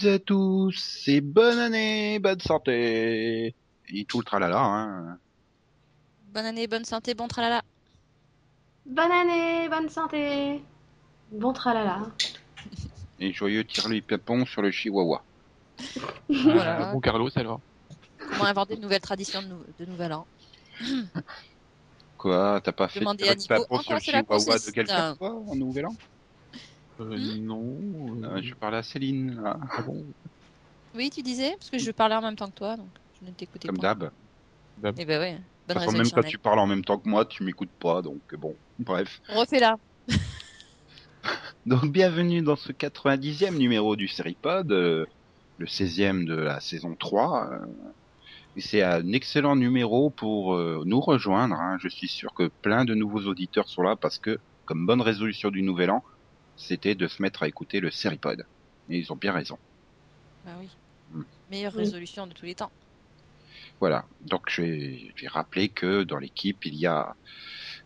toutes et à tous, et bonne année, bonne santé, et tout le tralala, hein. Bonne année, bonne santé, bon tralala. Bonne année, bonne santé. Bon tralala. Et joyeux tire-lui pépon sur le chihuahua. Voilà. Bon Carlos alors. Comment inventer de nouvelles traditions de, nou- de nouvel an Quoi, t'as pas fait Demandez Nico. pépon En sur le chihuahua de quelqu'un, en nouvel an? Euh, Hmm non. euh, Ah, Je parlais à Céline, là. ah bon Oui, tu disais Parce que je parlais en même temps que toi, donc je ne t'écoutais comme pas. d'hab. Eh ben ouais, bonne façon, même quand tu parles en même temps que moi, tu m'écoutes pas, donc bon, bref. Refais-la. Donc bienvenue dans ce 90e numéro du Seripod, euh, le 16e de la saison 3. euh, et c'est un excellent numéro pour euh, nous rejoindre. hein. Je suis sûr que plein de nouveaux auditeurs sont là parce que, comme bonne résolution du nouvel an, c'était de se mettre à écouter le Seripod. Et ils ont bien raison. Bah oui. Hmm. Meilleure Oui. résolution de tous les temps. Voilà. Donc je vais, rappeler que dans l'équipe il y a,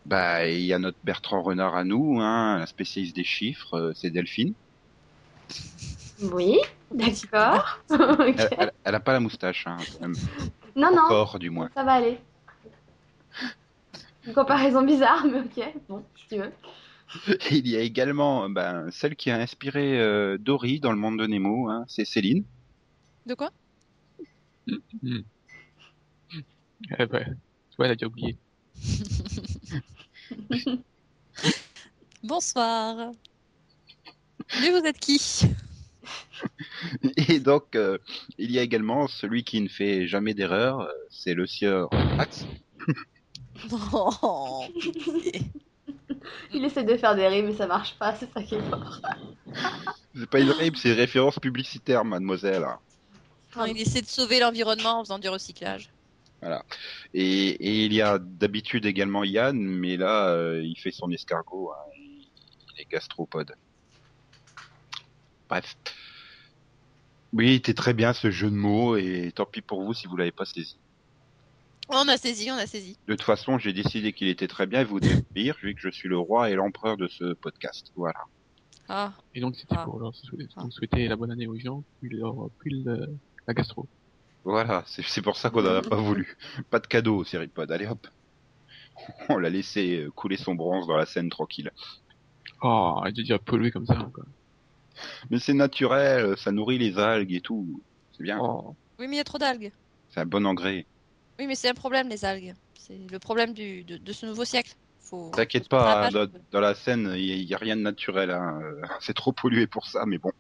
bah il y a notre Bertrand Renard à nous, hein, un spécialiste des chiffres, euh, c'est Delphine. Oui, d'accord. Elle, elle- elle a pas la moustache, hein. Non, non, encore du moins. ça va aller. Une comparaison bizarre, mais ok. Bon, si tu veux. Il y a également ben, celle qui a inspiré euh, Dory dans le monde de Nemo, hein, c'est Céline. De quoi? Eh ben, tu vois, elle a déjà oublié. Bonsoir. Mais vous êtes qui? Et donc, euh, il y a également celui qui ne fait jamais d'erreur, euh, c'est le sieur Axe. Oh. Il essaie de faire des rimes, mais ça marche pas, c'est ça qui est fort. C'est pas une rime, c'est une référence publicitaire, mademoiselle. Non, il essaie de sauver l'environnement en faisant du recyclage. Et, et il y a d'habitude également Yann, mais là, euh, il fait son escargot, hein, il est gastropode. Bref. Oui, c'était très bien ce jeu de mots, et tant pis pour vous si vous l'avez pas saisi. On a saisi, on a saisi. De toute façon, j'ai décidé qu'il était très bien et vous devez vu que je suis le roi et l'empereur de ce podcast. Voilà. Ah, Et donc c'était Ah. pour leur souhaiter, Ah. souhaiter la bonne année aux gens, puis, leur, puis le- la gastro. Voilà, c'est c'est pour ça qu'on n'en a pas voulu. Pas de cadeau au Seripod, allez hop. On l'a laissé euh, couler son bronze dans la Seine tranquille. Oh, elle est déjà polluée comme ça. Quoi. Mais c'est naturel, ça nourrit les algues et tout. C'est bien, Oh, oui, mais il y a trop d'algues. c'est un bon engrais. Oui, mais c'est un problème, les algues. C'est le problème du, de, de ce nouveau siècle. Faut... T'inquiète pas, la hein, dans, dans la Seine, il n'y a, rien de naturel. Hein. euh, C'est trop pollué pour ça, mais bon.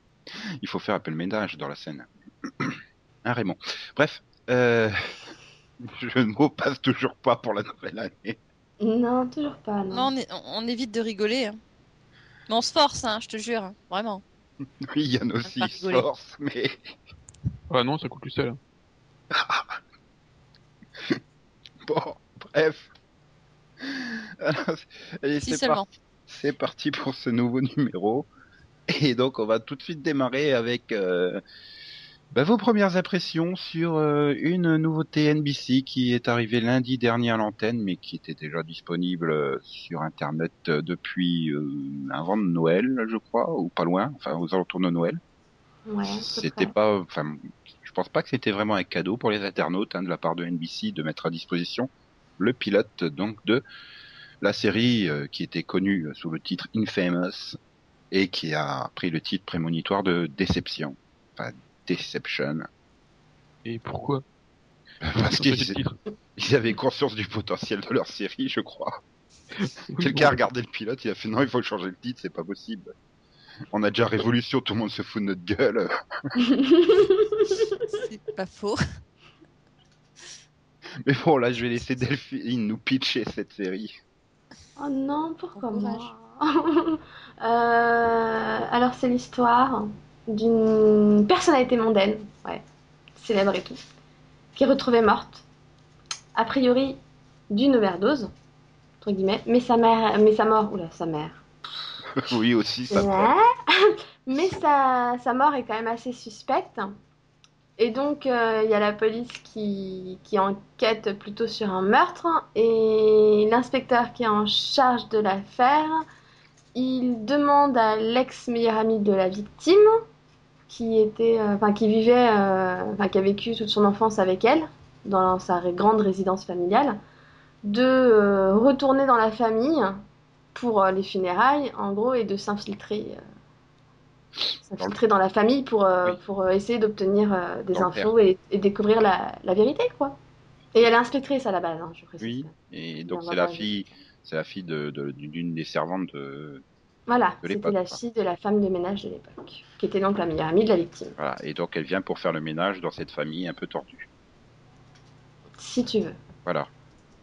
Il faut faire un peu le ménage dans la Seine. hein, Raymond. Bref, euh, je ne mots passe toujours pas pour la nouvelle année. Non, toujours pas, non. Non, on, est- on- on évite de rigoler. hein. Mais on se force, hein, je te jure. hein, Vraiment. Oui, Yann aussi il se force, mais ah non, ça coule tout seul. Bon, bref. Alors, allez, Si c'est parti. C'est parti pour ce nouveau numéro. Et donc, on va tout de suite démarrer avec euh, bah, vos premières impressions sur euh, une nouveauté NBC qui est arrivée lundi dernier à l'antenne, mais qui était déjà disponible euh, sur Internet depuis euh, avant de Noël, je crois, ou pas loin, enfin aux alentours de Noël. Ouais, C'était pas, enfin, pense pas que c'était vraiment un cadeau pour les internautes hein, de la part de NBC de mettre à disposition le pilote donc de la série euh, qui était connue sous le titre Infamous et qui a pris le titre prémonitoire de Déception, enfin Deception, Et pourquoi? Parce qu'ils ils avaient conscience du potentiel de leur série, je crois. Oui, Quelqu'un a regardé le pilote, il a fait non, il faut changer le titre, c'est pas possible. On a déjà Révolution, tout le monde se fout de notre gueule. C'est pas faux. Mais bon, là, je vais laisser Delphine nous pitcher cette série. Oh non, pourquoi Bon moi Euh, Alors, c'est l'histoire d'une personnalité mondaine, ouais, célèbre et tout, qui est retrouvée morte, a priori d'une overdose, entre guillemets, mais sa mère, mais sa mort, oula, sa mère. oui, aussi, ça. Ouais. Mais sa, sa mort est quand même assez suspecte. Et donc, euh, il y a la police qui, enquête plutôt sur un meurtre. Et l'inspecteur qui est en charge de l'affaire il demande à l'ex-meilleur ami de la victime, qui était, euh, qui vivait, euh, qui a vécu toute son enfance avec elle, dans sa grande résidence familiale, de retourner dans la famille pour les funérailles, en gros, et de s'infiltrer, s'infiltrer dans la famille pour, euh, Oui. pour euh, essayer d'obtenir euh, des Dans infos et, et découvrir la, la vérité, quoi. Et elle est inspectrice à la base, hein, je précise. Oui, et donc c'est la fille, c'est la fille de de- d'une des servantes de Voilà, de c'était la fille de la femme de ménage de l'époque, qui était donc la meilleure amie de la victime, voilà, et donc elle vient pour faire le ménage dans cette famille un peu tordue. si tu veux. Voilà.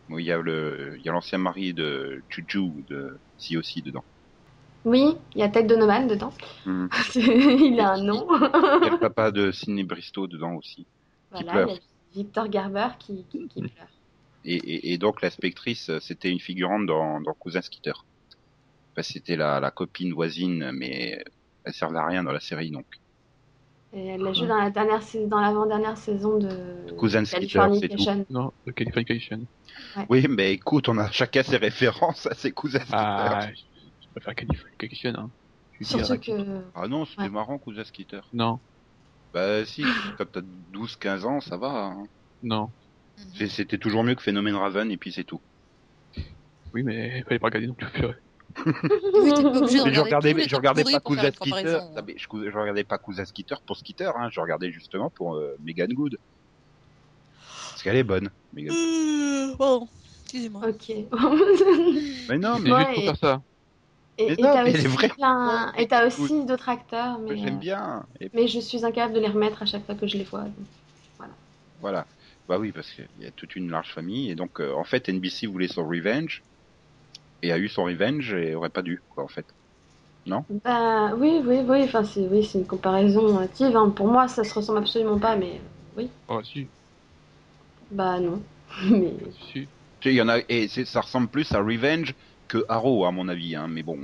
Il y a l'ancien mari de Juju de si aussi dedans. Oui, il y a Ted Donovan dedans. Mhm. il a un nom. Il y a le papa de Sidney Bristow dedans aussi. voilà, pleure. il y a Victor Garber qui, qui, qui pleure. Et, et, et donc l'inspectrice, euh, c'était une figurante dans, dans Cousin Skitter. Enfin, c'était la, la copine voisine, mais elle servait à rien dans la série donc. Et elle l'a joué dans la dernière dans l'avant-dernière saison de Cousin Skitter, c'est Californication. Non, de Californication. Oui, mais écoute, on a chacun ses références à ses cousins Skitter. Ah, je je préfère Californication. Hein. Surtout dire, que Ah non, c'était Ouais. marrant, Cousin Skitter. Non, Bah si, quand t'as 12-15 ans, ça va. hein. non. Mhm. C'était toujours mieux que Phénomène Raven, et puis c'est tout. Oui, mais fallait pas regarder non plus. purée. Oui, je regardais, je regardais pas faire comparaison. Ah, mais je, regardais pas Cousin Skitter pour Skitter, hein. Je regardais justement pour euh, Megan Good. Parce qu'elle est bonne, Megan. Euh, Pardon, excusez-moi. ok. Mais non, mais Ouais, juste pour et- faire ça. Et non, t'as aussi, plein- et aussi d'autres acteurs, mais, j'aime euh, bien. Et mais je suis incapable de les remettre à chaque fois que je les vois. donc. voilà. Bah oui, parce qu'il y a toute une large famille. Et donc, euh, en fait, NBC voulait son revenge. Et a eu son revenge et aurait pas dû, quoi, en fait. Bah oui, oui, oui. Enfin, c'est oui, c'est une comparaison hâtive. hein. Pour moi, ça se ressemble absolument pas, mais oui. Oh, si, Bah non. Mais si. Tu sais, il y en a, et ça ressemble plus à Revenge que Arrow, à mon avis, hein. Mais bon.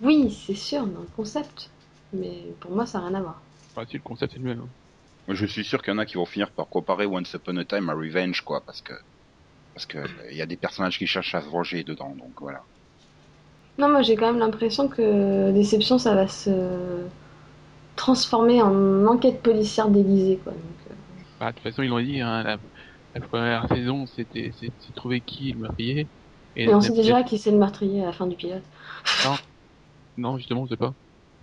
oui, c'est sûr, dans le concept. Mais pour moi, ça n'a rien à voir. Enfin, si, le concept est le même. hein. Moi, je suis sûr qu'il y en a qui vont finir par comparer Once Upon a Time à Revenge, quoi, parce que parce que euh, il y a des personnages qui cherchent à se venger dedans, donc voilà. Non, moi j'ai quand même l'impression que Déception, ça va se transformer en enquête policière déguisée, quoi. Donc, euh, Bah, de toute façon, ils l'ont dit, hein, la, la première saison, c'était trouver qui le meurtrier. Et Et la on sait déjà qui c'est le meurtrier à la fin du pilote. Non, justement, on sait pas.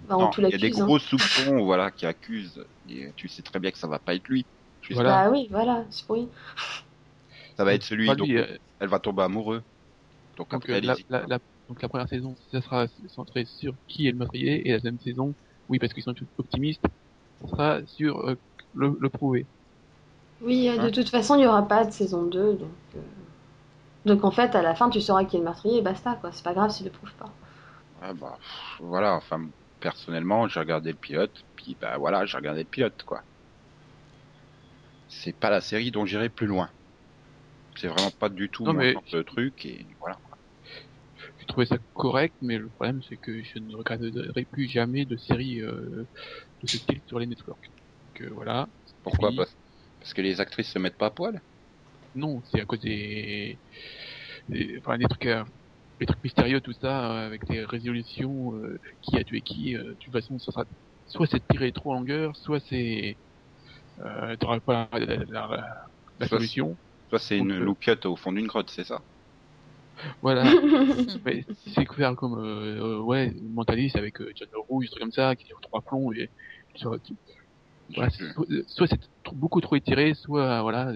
Bah, on Non, tout il y a des hein. gros soupçons, voilà, qui accusent. Et tu sais très bien que ça va pas être lui. Sais, Voilà. Bah oui, voilà, c'est pour lui. Ça va être celui dont euh, elle va tomber amoureux. Donc, donc, après, euh, la, la, la- donc la première saison, ça sera centré sur qui est le meurtrier, et la deuxième saison, oui, parce qu'ils sont tous optimistes, ça sera sur euh, le, le prouver. Oui, euh, de Hein toute façon, il n'y aura pas de saison 2, donc... Donc en fait, à la fin, tu sauras qui est le meurtrier et basta, quoi. C'est pas grave s'il le prouve pas. Ah bah, pff, voilà, enfin, personnellement, j'ai regardé le pilote, puis bah voilà, j'ai regardé le pilote, quoi. C'est pas la série dont j'irai plus loin. C'est vraiment pas du tout Non, mon mais- genre de truc, et voilà. J'ai trouvé ça correct, mais le problème, c'est que je ne regarderai plus jamais de série euh, de ce style sur les networks. Donc euh, voilà. Pourquoi parce que les actrices se mettent pas à poil? Non, c'est à cause des, des- enfin des trucs, euh, les trucs mystérieux, tout ça, euh, avec des résolutions, euh, qui a tué qui. euh, de toute façon, ça sera soit c'est tiré trop en longueur, soit c'est euh, t'auras pas la, la, la- la Soit solution. Toi, c'est une Donc, euh, loupiote au fond d'une grotte, c'est ça Voilà. C'est couvert comme euh, euh, ouais, mentaliste avec euh, John le Rouge, des trucs comme ça, qui tire trois plombs et soit, voilà, soit, soit c'est trop- beaucoup trop étiré, soit voilà,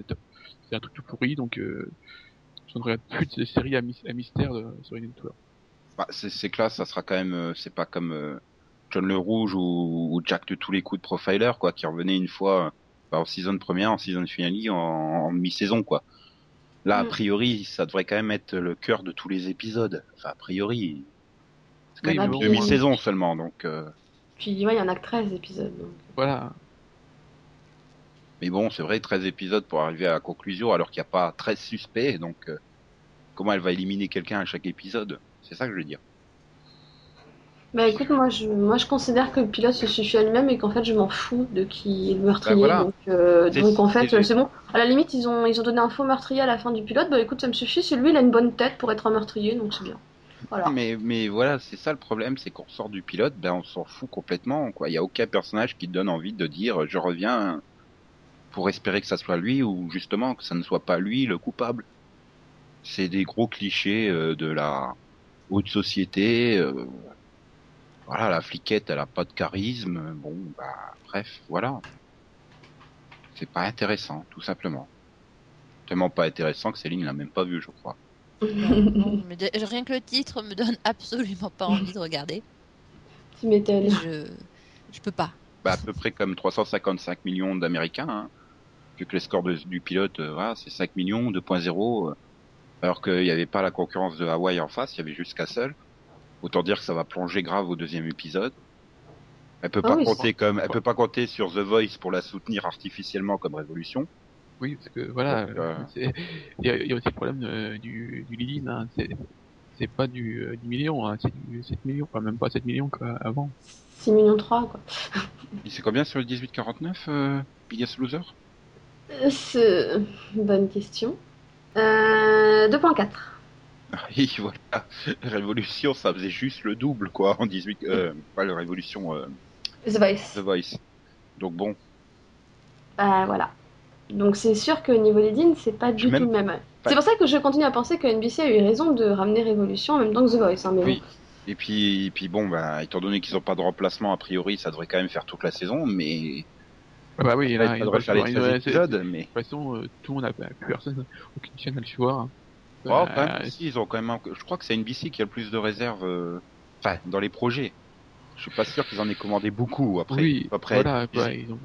c'est un truc tout pourri, donc euh, je ne regarde plus de séries à, mys- à mystère de, sur les networks. Bah, c'est là, ça sera quand même, euh, c'est pas comme euh, John le Rouge ou, ou Jack de tous les coups de Profiler, quoi, qui revenait une fois euh, bah, en saison première, en saison finale, en, en mi-saison, quoi. Là, a Mm. priori, ça devrait quand même être le cœur de tous les épisodes. Enfin, a priori, c'est quand même une demi-saison seulement, donc. euh, Puis ouais, il y en a que 13 épisodes. Donc. Voilà. Mais bon, c'est vrai, 13 épisodes pour arriver à la conclusion, alors qu'il n'y a pas 13 suspects, donc euh, comment elle va éliminer quelqu'un à chaque épisode? C'est ça que je veux dire. Bah écoute, moi je, moi je considère que le pilote se suffit à lui-même et qu'en fait je m'en fous de qui est le meurtrier. Bah, voilà. Donc, euh, donc en fait c'est- bon. À la limite, ils ont, ils ont donné un faux meurtrier à la fin du pilote. Bah écoute, ça me suffit. C'est lui, il a une bonne tête pour être un meurtrier, donc c'est bien. Voilà. Mais, mais voilà, c'est ça le problème, c'est qu'on sort du pilote, ben on s'en fout complètement. Il y a aucun personnage qui te donne envie de dire je reviens pour espérer que ça soit lui ou justement que ça ne soit pas lui le coupable. C'est des gros clichés euh, de la haute société. euh, voilà, la fliquette, elle a pas de charisme. Bon, bah bref, voilà. C'est pas intéressant, tout simplement. Tellement pas intéressant que Céline l'a même pas vu, je crois. Non, mais de- rien que le titre me donne absolument pas envie de regarder. tu m'étonnes. Je, je peux pas. bah, à peu près comme 355 millions d'Américains, hein, vu que les scores de- du pilote, euh, voilà, c'est 5 millions, 2.0, euh, alors qu'il n'y avait pas la concurrence de Hawaï en face, il y avait juste Castle. Autant dire que ça va plonger grave au deuxième épisode. Elle peut Ah pas oui, compter comme, elle peut pas compter sur The Voice pour la soutenir artificiellement comme révolution. Oui, parce que voilà, euh, il y, a- il y a aussi le problème du, du Lilin, hein, c'est pas du, euh, du million, hein, c'est du 7 millions, enfin même pas 7 millions quoi, avant. 6 millions 3, quoi. Il c'est combien sur le 1849, euh, Biggest Loser? Bonne question. Euh, 2.4. Oui, voilà. Révolution, ça faisait juste le double, quoi, en 18, euh, pas la Révolution, euh, The Voice. The Voice. Donc bon, Bah voilà. Donc c'est sûr que niveau lead-in, c'est pas du Même- tout le même. C'est pour ça que je continue à penser que NBC a eu raison de ramener Révolution en même temps que The Voice. Hein, mais Oui. Et puis, et puis bon, bah, étant donné qu'ils n'ont pas de remplacement, a priori, ça devrait quand même faire toute la saison, mais bah oui, là, il devrait faire les il 13 devrait- c'est- épisodes, mais... De toute façon, euh, tout le monde a plus personne, aucune chaîne n'a le choix. hein. Oh, quand même, si, ils ont quand même, un- je crois que c'est NBC qui a le plus de réserves, euh, enfin, dans les projets. Je suis pas sûr qu'ils en aient commandé beaucoup après. oui, après, voilà, ils ont...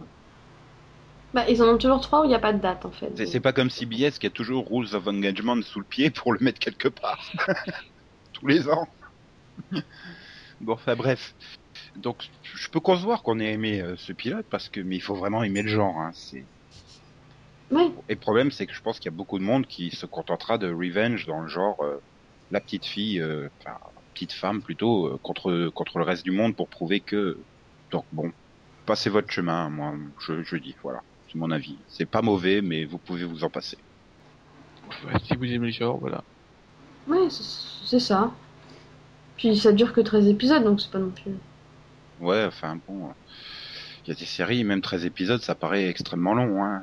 Bah, ils en ont toujours trois où il n'y a pas de date en fait. C'est c'est pas comme CBS qui a toujours Rules of Engagement sous le pied pour le mettre quelque part. Tous les ans. bon, enfin bref. Donc, je peux concevoir qu'on ait aimé euh, ce pilote parce que, mais il faut vraiment aimer le genre. Hein. C'est. Et le problème, c'est que je pense qu'il y a beaucoup de monde qui se contentera de revenge dans le genre euh, la petite fille, euh, enfin petite femme plutôt, euh, contre contre le reste du monde pour prouver que. Donc bon, passez votre chemin. Moi, je, je dis voilà, c'est mon avis. C'est pas mauvais, mais vous pouvez vous en passer. ouais, si vous aimez le genre, voilà. Ouais, c'est c'est ça. Puis ça dure que 13 épisodes, donc c'est pas non plus. Ouais, enfin bon, il y a des séries, même 13 épisodes, ça paraît extrêmement long. Hein.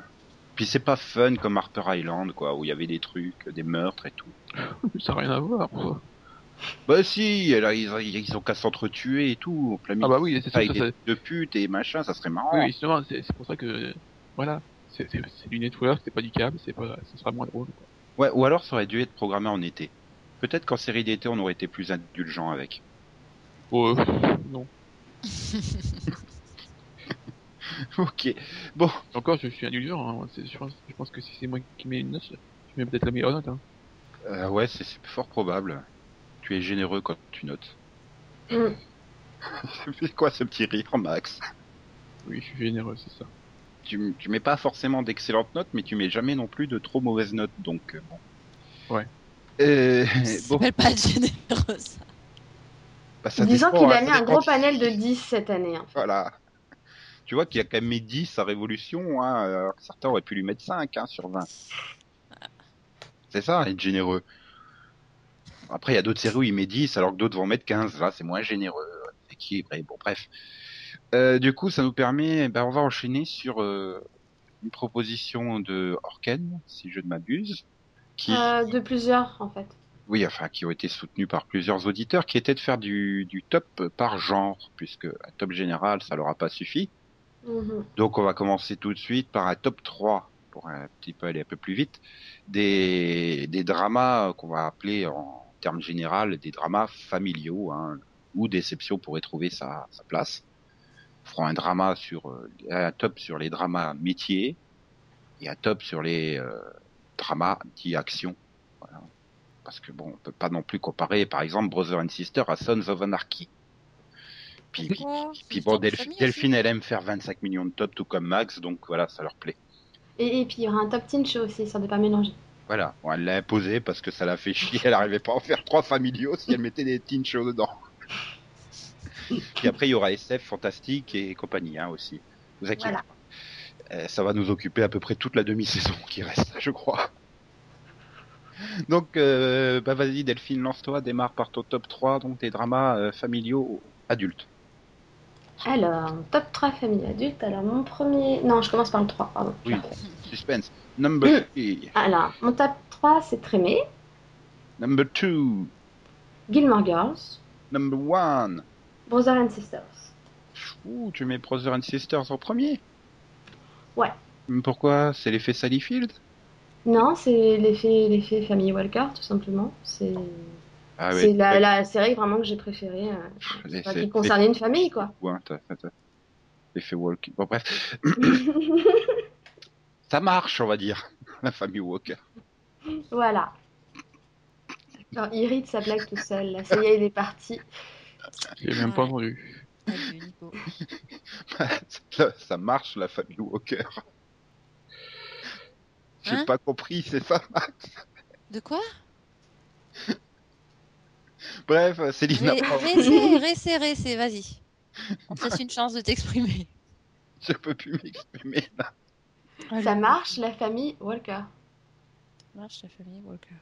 Puis c'est pas fun comme Harper Island, quoi, où il y avait des trucs, des meurtres et tout. Ça n'a rien à voir. quoi. Bah si, là, ils, ils ont qu'à s'entretuer et tout, au plein Ah milieu. bah oui, c'est ça. avec ça- des de putes et machin, ça serait marrant. Oui, justement, c'est pour ça que, voilà, c'est du network, c'est pas du câble, c'est pas, ce sera moins drôle. Quoi. Ouais, ou alors ça aurait dû être programmé en été. Peut-être qu'en série d'été, on aurait été plus indulgent avec. Oh, euh, non. ok. Bon, Encore, je suis indulgent. Hein. c'est- Je, pense, je pense que si c'est moi qui mets une note, je mets peut-être la meilleure note. Hein. euh, ouais, c'est c'est fort probable. Tu es généreux quand tu notes. Mm. C'est quoi ce petit rire, Max? Oui, je suis généreux, c'est ça. tu, tu mets pas forcément d'excellentes notes, mais tu mets jamais non plus de trop mauvaises notes, donc euh, bon. Ouais. Euh, Ça bon, s'appelle pas être généreux, ça. Bah, ça Disons qu'il hein, a mis un gros panel de 10 cette année. hein. Voilà. Tu vois qu'il y a quand même mis 10 à Révolution, hein, alors que certains auraient pu lui mettre 5 hein, sur 20. C'est ça, être généreux. Après, il y a d'autres séries où il met 10 alors que d'autres vont mettre 15. Là, c'est moins généreux, équilibré. Bon, bref. Euh, du coup, ça nous permet, ben, on va enchaîner sur euh, une proposition de Orken, si je ne m'abuse, qui, Euh, de plusieurs en fait. Oui, enfin, qui ont été soutenus par plusieurs auditeurs, qui était de faire du, du top par genre, puisque un top général, ça leur a pas suffi. Mhm. Donc on va commencer tout de suite par un top 3 pour un petit peu aller un peu plus vite des, des dramas qu'on va appeler en termes général des dramas familiaux hein, où Déception pourrait trouver sa, sa place. On fera un drama sur euh, un top sur les dramas métiers et un top sur les euh, dramas dits action. Voilà. Parce que bon, on peut pas non plus comparer par exemple Brother and Sister à Sons of Anarchy. Puis, Oh, bon, famille. Delphine, elle aime faire 25 millions de tops, tout comme Max, donc voilà, ça leur plaît. Et, et puis il y aura un top teen show aussi, ça ne pas mélanger. Voilà, bon, elle l'a imposé parce que ça l'a fait chier, elle arrivait pas à en faire trois familiaux si elle mettait des teen shows dedans. Puis après, il y aura SF, Fantastique et compagnie hein, aussi. Vous inquiétez Voilà. pas. Euh, ça va nous occuper à peu près toute la demi-saison qui reste, je crois. Donc, euh, bah vas-y Delphine, lance-toi, démarre par ton top 3, donc des dramas euh, familiaux adultes. Alors, top 3 famille adulte. Alors, mon premier. Non, je commence par le 3, pardon. Oui. Suspense. Number 3. Alors, mon top 3, c'est Trémé, Number 2. Gilmore Girls, Number 1. Brother and Sisters. Ouh, tu mets Brother and Sisters en premier? Ouais. Pourquoi? C'est l'effet Sallyfield Non, c'est l'effet l'effet famille Walker, tout simplement. C'est Ah c'est la, la série vraiment que j'ai préférée. euh, enfin, qui concernait une famille, quoi. Ouais, t'as- t'as- t'as- L'effet Walking. Bon, bref. Ça marche, on va dire. La famille Walker. voilà. Alors, irrite sa blague tout seul. Là, ça y est, il est parti. J'ai même pas entendu. Ça marche, la famille Walker. J'ai Hein pas compris, c'est ça, Max De quoi? Bref, Céline, Ré- réessai, réessai, vas-y. On te laisse une chance de t'exprimer. je peux plus m'exprimer là. Ça marche, la famille Walker. Ça marche, la famille Walker.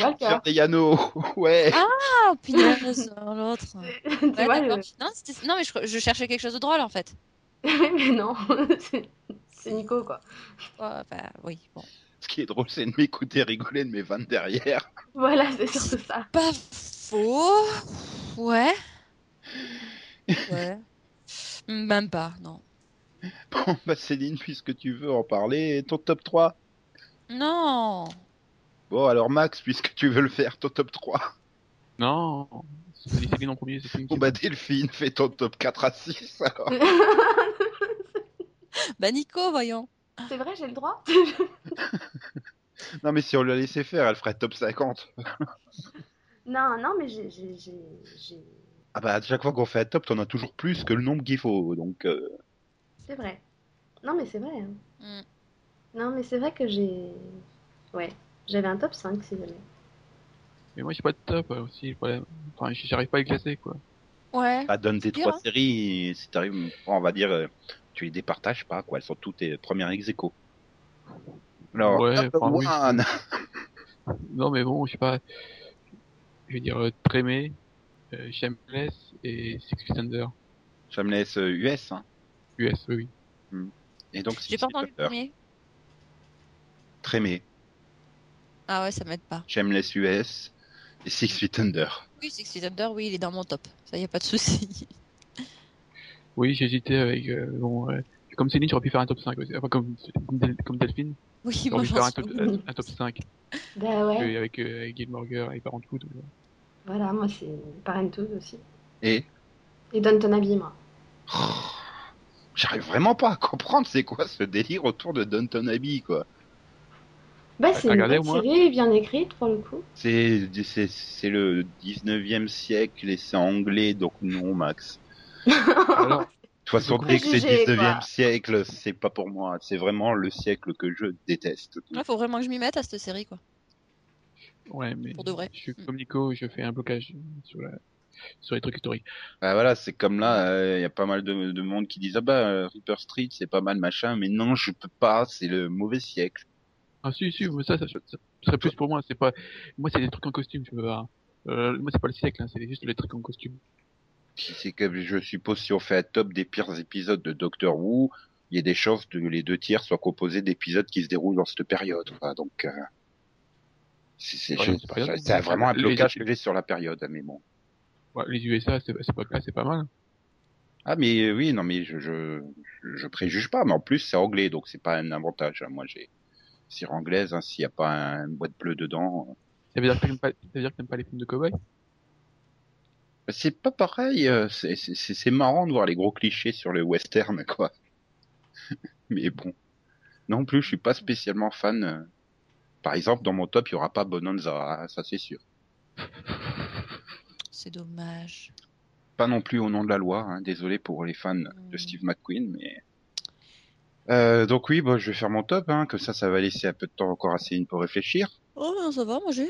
Walker. Yano, ouais. Ah, punaise, l'autre. Ouais, d'accord. le... Non, non, mais je, je cherchais quelque chose de drôle en fait. Mais non. C'est- Nico, quoi. Ouais, bah oui, bon. Ce qui est drôle, c'est de m'écouter rigoler de mes vannes derrière. Voilà, c'est surtout ça. Pas faux. Ouais. Ouais. Même pas, non. Bon, bah Céline, puisque tu veux en parler, ton top 3 Non. Bon, alors Max, puisque tu veux le faire, ton top 3. Non, c'est Céline en premier, c'est Céline Bon, bah Delphine, fais ton top 4 à 6 alors. Bah Nico, voyons. c'est vrai, j'ai le droit Non, mais si on la laissait faire, elle ferait top 50. Non, non, mais j'ai... j'ai- j'ai- j'ai- Ah bah, à chaque fois qu'on fait un top, t'en as toujours plus que le nombre qu'il faut, donc... euh, C'est vrai. Non, mais c'est vrai. hein. Mm. Non, mais c'est vrai que j'ai... Ouais, j'avais un top 5, si jamais. Mais moi j'ai pas de top euh, aussi, le problème. Enfin, j'arrive pas à les classer quoi. Ouais. Bah, donne tes trois hein. séries, si t'arrives, on va dire, euh, tu les départages pas, quoi, elles sont toutes tes premières ex aequo. Alors, Ouais, top enfin, oui. one. Non mais bon, je sais pas. Je vais dire euh, Trémé, euh, Shameless et Six Feet Under. Shameless euh, US, hein. US, oui, oui. Et donc, J'ai pas entendu le premier. Trémé, Ah ouais, ça m'aide pas. Shameless US et Six Feet Under. Oui, Six Feet Under, oui, il est dans mon top. Ça y a pas de souci. Oui, j'hésitais avec, euh, bon, euh, comme Céline, j'aurais pu faire un top 5 aussi. Enfin, comme, Del- comme Delphine, Oui, j'aurais moi pu faire un suis top, euh, un top 5. Bah ouais, euh, avec, euh, avec Gilmore Girls et Parenthood. euh. voilà, moi c'est Parenthood aussi. Et? Et Downton Abbey, moi. j'arrive vraiment pas à comprendre c'est quoi ce délire autour de Downton Abbey, quoi. Bah c'est une bonne série, bien écrite pour le coup. C'est, c'est, c'est le 19e siècle et c'est anglais, donc non, Max. Alors, De toute façon, Le dès que c'est préjugé, 19e quoi. siècle, c'est pas pour moi. C'est vraiment le siècle que je déteste. Ouais, faut vraiment que je m'y mette à cette série, quoi. ouais, mais Pour de vrai. je suis comme Nico, je fais un blocage sur, la, sur les trucs historiques. Bah voilà, c'est comme là, il y a pas mal de, de monde qui disent ah bah euh, Reaper Street c'est pas mal machin, mais non je peux pas, c'est le mauvais siècle. Ah si, si, mais ça, ça, ça, ça serait plus pour moi. C'est pas, moi c'est des trucs en costume, tu veux. hein. Euh, moi c'est pas le siècle, hein, c'est juste les trucs en costume. C'est que je suppose si on fait un top des pires épisodes de Doctor Who, il y a des chances que les deux tiers soient composés d'épisodes qui se déroulent dans cette période. quoi. Donc euh, c'est Ouais, vraiment un les- blocage que j'ai sur la période, mais bon. Ouais, les USA, c'est pas pas mal. Ah mais euh, oui, non mais je je, préjuge pas, mais en plus c'est anglais, donc c'est pas un avantage. hein. Moi j'ai sire anglaise, hein, s'il y a pas un- une boîte bleue dedans. Ça veut dire que pas, dire que t'aimes pas les films de cowboy? C'est pas pareil, euh, c'est- marrant de voir les gros clichés sur le western, quoi. Mais bon. Non plus, je suis pas spécialement fan. euh. Par exemple, dans mon top, il y aura pas Bonanza, hein, ça c'est sûr. C'est dommage. Pas non plus au nom de la loi, hein, désolé pour les fans de Mm. Steve McQueen, mais... Euh, donc oui, bah, je vais faire mon top, hein, que ça, ça va laisser un peu de temps encore à Céline pour réfléchir. Oh, ça va, moi j'ai.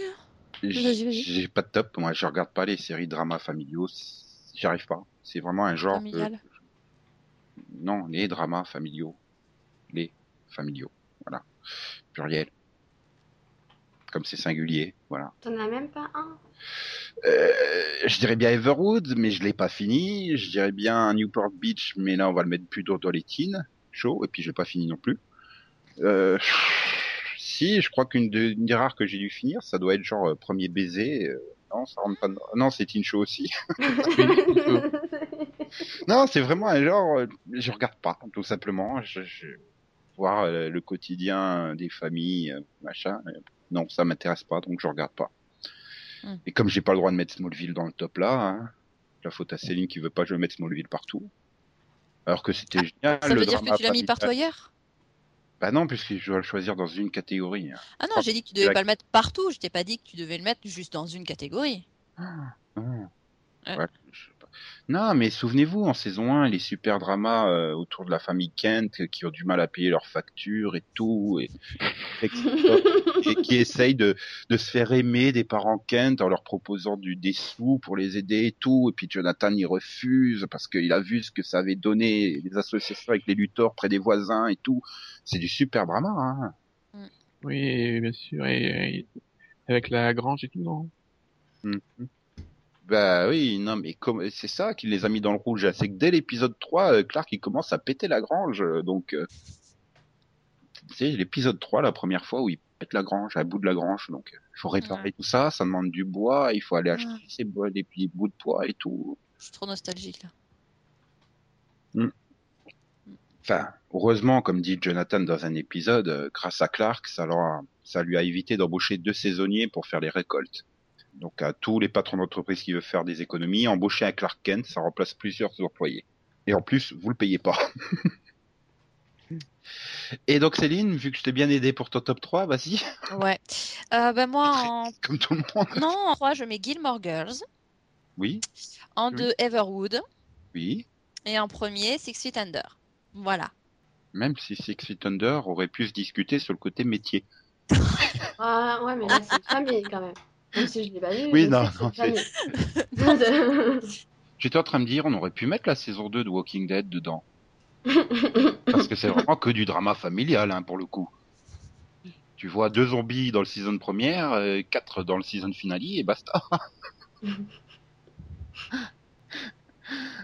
J'ai pas de top, moi je regarde pas les séries dramas familiaux, j'y arrive pas. C'est vraiment un genre que-. Non, les dramas familiaux. Les familiaux. Voilà. Pluriel. comme c'est singulier. Voilà. T'en as même pas un? Euh, je dirais bien Everwood, mais je l'ai pas fini. Je dirais bien Newport Beach, mais là on va le mettre plus dur dans les teens, chaud, et puis je l'ai pas fini non plus. Euh, si, je crois qu'une de- une des rares que j'ai dû finir, ça doit être genre euh, premier baiser. euh, non, ça rentre pas. Non, c'est teen show aussi. non, c'est vraiment un genre, euh, je regarde pas, tout simplement. Je, je voir le quotidien des familles, machin. Non, ça m'intéresse pas, donc je regarde pas. Hmm. Et comme j'ai pas le droit de mettre Smallville dans le top là, hein, la faute à Céline qui veut pas que je mette Smallville partout. Alors que c'était génial. Ça le veut dire que tu l'as mis partout ailleurs? Bah non, puisque je dois le choisir dans une catégorie. hein. Ah non, Ah, j'ai dit que tu devais la- pas le mettre partout. Je t'ai pas dit que tu devais le mettre juste dans une catégorie. Ah. Ouais. Ouais, je sais pas. Non, mais souvenez-vous, en saison 1, les super dramas euh, autour de la famille Kent euh, qui ont du mal à payer leurs factures et tout, et, et qui essayent de, de se faire aimer des parents Kent en leur proposant du, des sous pour les aider et tout, et puis Jonathan il refuse parce qu'il a vu ce que ça avait donné les associations avec les lutteurs près des voisins et tout. C'est du super drama, hein. Oui, bien sûr. Et, et avec la grange et tout, non? Mhm. Bah oui, non, mais c'est ça qui les a mis dans le rouge. C'est que dès l'épisode 3, euh, Clark il commence à péter la grange. euh, Donc, euh, c'est l'épisode 3, la première fois où il pète la grange, à bout de la grange. Donc, il faut réparer Ouais. tout ça. Ça demande du bois. Il faut aller acheter Ouais. ces bois, des petits bouts de bois et tout. Je suis trop nostalgique là. Enfin, heureusement, comme dit Jonathan dans un épisode, grâce à Clark, ça, leur a- ça lui a évité d'embaucher deux saisonniers pour faire les récoltes. Donc à tous les patrons d'entreprise qui veulent faire des économies, embaucher un Clark Kent, ça remplace plusieurs employés. Et en plus, vous le payez pas. Et donc Céline, vu que je t'ai bien aidé pour ton top 3, vas-y, Ouais. Euh, ben moi, en... comme tout le monde. non, en 3, je mets Gilmore Girls. Oui, En Oui. 2, Everwood. oui. Et en premier, Six Feet Under. Voilà. Même si Six Feet Under aurait pu se discuter sur le côté métier. Ah, ouais, mais là, c'est famille quand même. Même si je l'ai pas vu. Oui, non. J'étais en train de dire, on aurait pu mettre la saison 2 de Walking Dead dedans. Parce que c'est vraiment que du drama familial, hein, pour le coup. Tu vois deux zombies dans le season première, euh, quatre dans le season finale, et basta.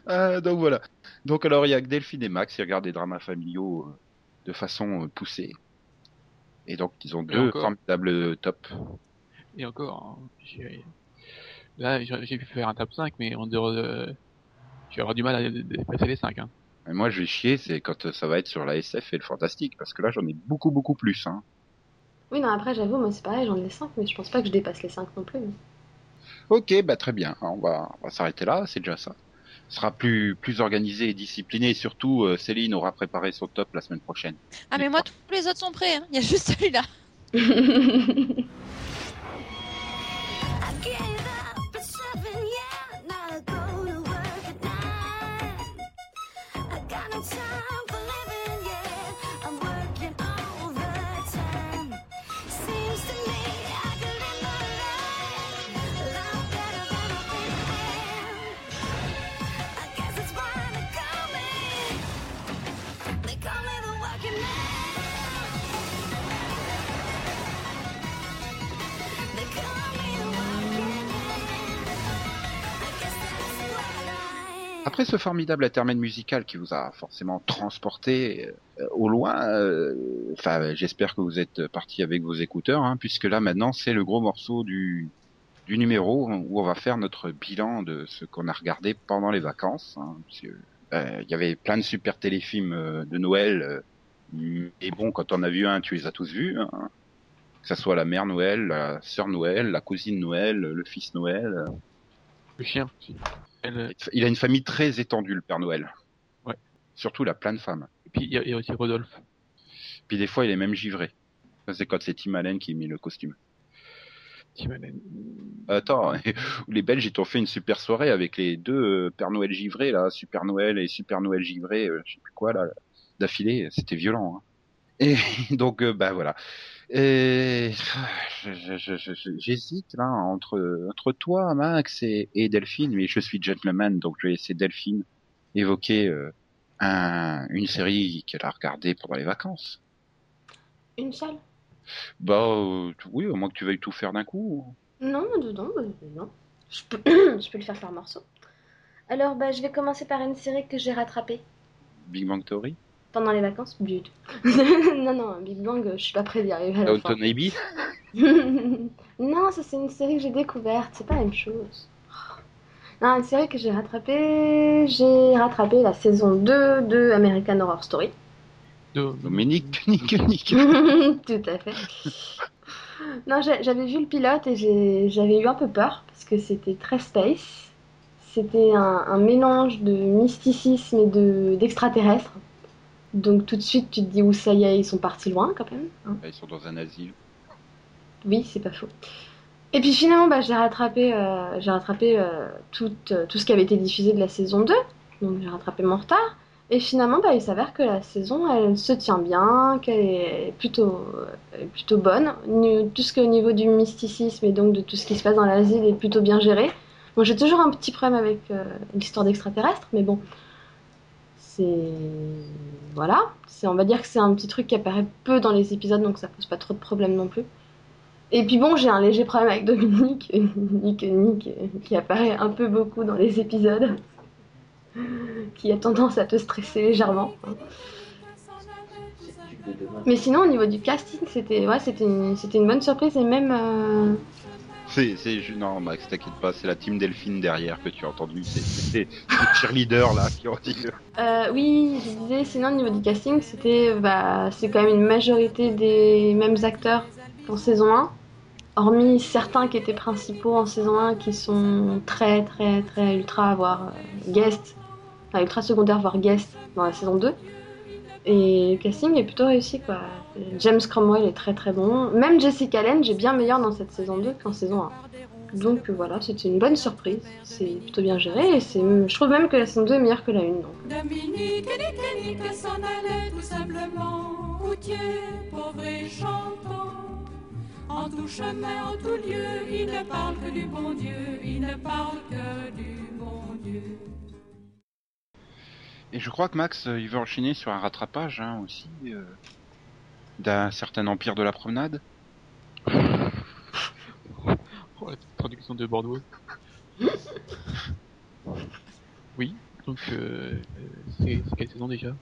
Euh, donc voilà. Donc alors il y a que Delphine et Max qui regardent des dramas familiaux euh, de façon euh, poussée. Et donc ils ont Et deux encore. formidables tops. Et encore, hein, j'ai- là, j'ai pu faire un top 5, mais en dehors de... Avoir du mal à dé- dépasser les 5. Hein. Et moi je vais chier, c'est quand euh, ça va être sur la SF et le fantastique, parce que là j'en ai beaucoup beaucoup plus. Hein. Oui, non, après, j'avoue, moi, c'est pareil, j'en ai 5, mais je pense pas que je dépasse les 5 non plus. Ok, bah très bien. On va, on va s'arrêter là, c'est déjà ça. Ce sera plus, plus organisé et discipliné. Et surtout, euh, Céline aura préparé son top la semaine prochaine. Ah, mais moi, tous les autres sont prêts. hein. Il y a juste celui-là. Après ce formidable intermède musical qui vous a forcément transporté euh, au loin, euh, enfin, j'espère que vous êtes parti avec vos écouteurs, hein, puisque là maintenant c'est le gros morceau du, du numéro où on va faire notre bilan de ce qu'on a regardé pendant les vacances. Hein, euh, il y avait plein de super téléfilms euh, de Noël. euh, et bon, quand on a vu un, tu les as tous vus. Hein, que ça soit la mère Noël, la sœur Noël, la cousine Noël, le fils Noël. euh. Le chien. Elle, euh, Il a une famille très étendue, le Père Noël. Ouais. Surtout, il a plein de femmes. et puis il y, a- il y a aussi Rodolphe. Puis des fois, il est même givré. Ça, c'est quand c'est Tim Allen qui met le costume. Tim Allen. Attends, les Belges, ils t'ont fait une super soirée avec les deux euh, Père Noël givrés, là, Super Noël et Super Noël givré, euh, je sais plus quoi, là, d'affilée. C'était violent. Hein. Et donc, euh, bah voilà. Et j'hésite là entre entre toi, Max et, et Delphine, mais je suis gentleman, donc je vais laisser Delphine évoquer euh, un, une série qu'elle a regardée pendant les vacances. Une seule Bah euh, oui, au moins que tu veuilles tout faire d'un coup. Non, dedans, euh, non. Je peux... je peux le faire par morceaux. Alors, bah, je vais commencer par une série que j'ai rattrapée Big Bang Theory, pendant les vacances. Du tout. non, non, Big Bang, euh, je suis pas près d'y arriver à la. Downton Abbey. non, ça c'est une série que j'ai découverte, c'est pas la même chose. Non, une série que j'ai rattrapée, j'ai rattrapé la saison 2 de American Horror Story. De... Dominique, tu niques, niques. Tout à fait. Non, j'avais vu le pilote et j'avais eu un peu peur parce que c'était très space. C'était un, un mélange de mysticisme et de d'extraterrestre. Donc tout de suite, tu te dis où ça y est, ils sont partis loin quand même. hein. Ils sont dans un asile. Oui, c'est pas faux. Et puis finalement, bah, j'ai rattrapé, euh, j'ai rattrapé euh, tout, euh, tout ce qui avait été diffusé de la saison 2. Donc j'ai rattrapé mon retard. Et finalement, bah, il s'avère que la saison, elle se tient bien, qu'elle est plutôt, plutôt bonne. Tout ce qui est au niveau du mysticisme et donc de tout ce qui se passe dans l'asile est plutôt bien géré. Bon, j'ai toujours un petit problème avec l'histoire d'extraterrestres, mais bon, c'est... Voilà. C'est, on va dire que c'est un petit truc qui apparaît peu dans les épisodes, donc ça pose pas trop de problèmes non plus. Et puis bon, j'ai un léger problème avec Dominique, Nick, Nick, qui apparaît un peu beaucoup dans les épisodes, qui a tendance à te stresser légèrement. Mais sinon, au niveau du casting, c'était ouais, c'était une, c'était une bonne surprise et même euh, C'est, c'est, non, Max, t'inquiète pas, c'est la team Delphine derrière que tu as entendu. C'est, les cheerleaders là qui ont dit. euh, oui, je disais, sinon au niveau du casting, c'était bah, c'est quand même une majorité des mêmes acteurs qu'en saison 1, hormis certains qui étaient principaux en saison 1 qui sont très très très ultra voire euh, guest, enfin ultra secondaire voire guest dans la saison 2. Et le casting est plutôt réussi quoi. James Cromwell est très très bon. Même Jessica Lange est bien meilleure dans cette saison 2 qu'en saison 1. Donc voilà, c'était une bonne surprise. C'est plutôt bien géré et c'est, je trouve même que la saison 2 est meilleure que la 1. Donc. Dominique et et Nick s'en allaient tout simplement, routier, pauvre et chantant. En tout chemin, en tout lieu, il ne parle que du bon Dieu, il ne parle que du bon Dieu. Et je crois que Max, euh, il veut enchaîner sur un rattrapage hein, aussi euh, d'un certain empire de la promenade. Oh, la traduction de Bordeaux. oui, donc euh, c'est quelle saison déjà?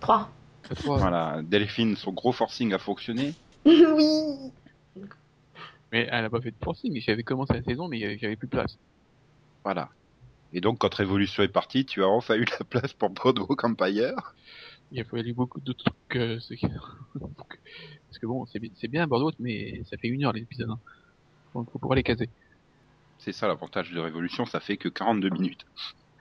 3. La trois. Voilà, Delphine, son gros forcing a fonctionné. oui Mais elle a pas fait de forcing, j'avais commencé la saison mais il y avait- j'avais plus de place. Voilà. Et donc, quand Révolution est partie, tu as enfin eu la place pour Boardwalk Empire. Il a fallu beaucoup de trucs. euh, Parce que bon, c'est bi- c'est bien Bordeaux, mais ça fait une heure l'épisode. Hein. Donc faut pouvoir les caser. C'est ça l'avantage de Révolution, ça fait que 42 minutes.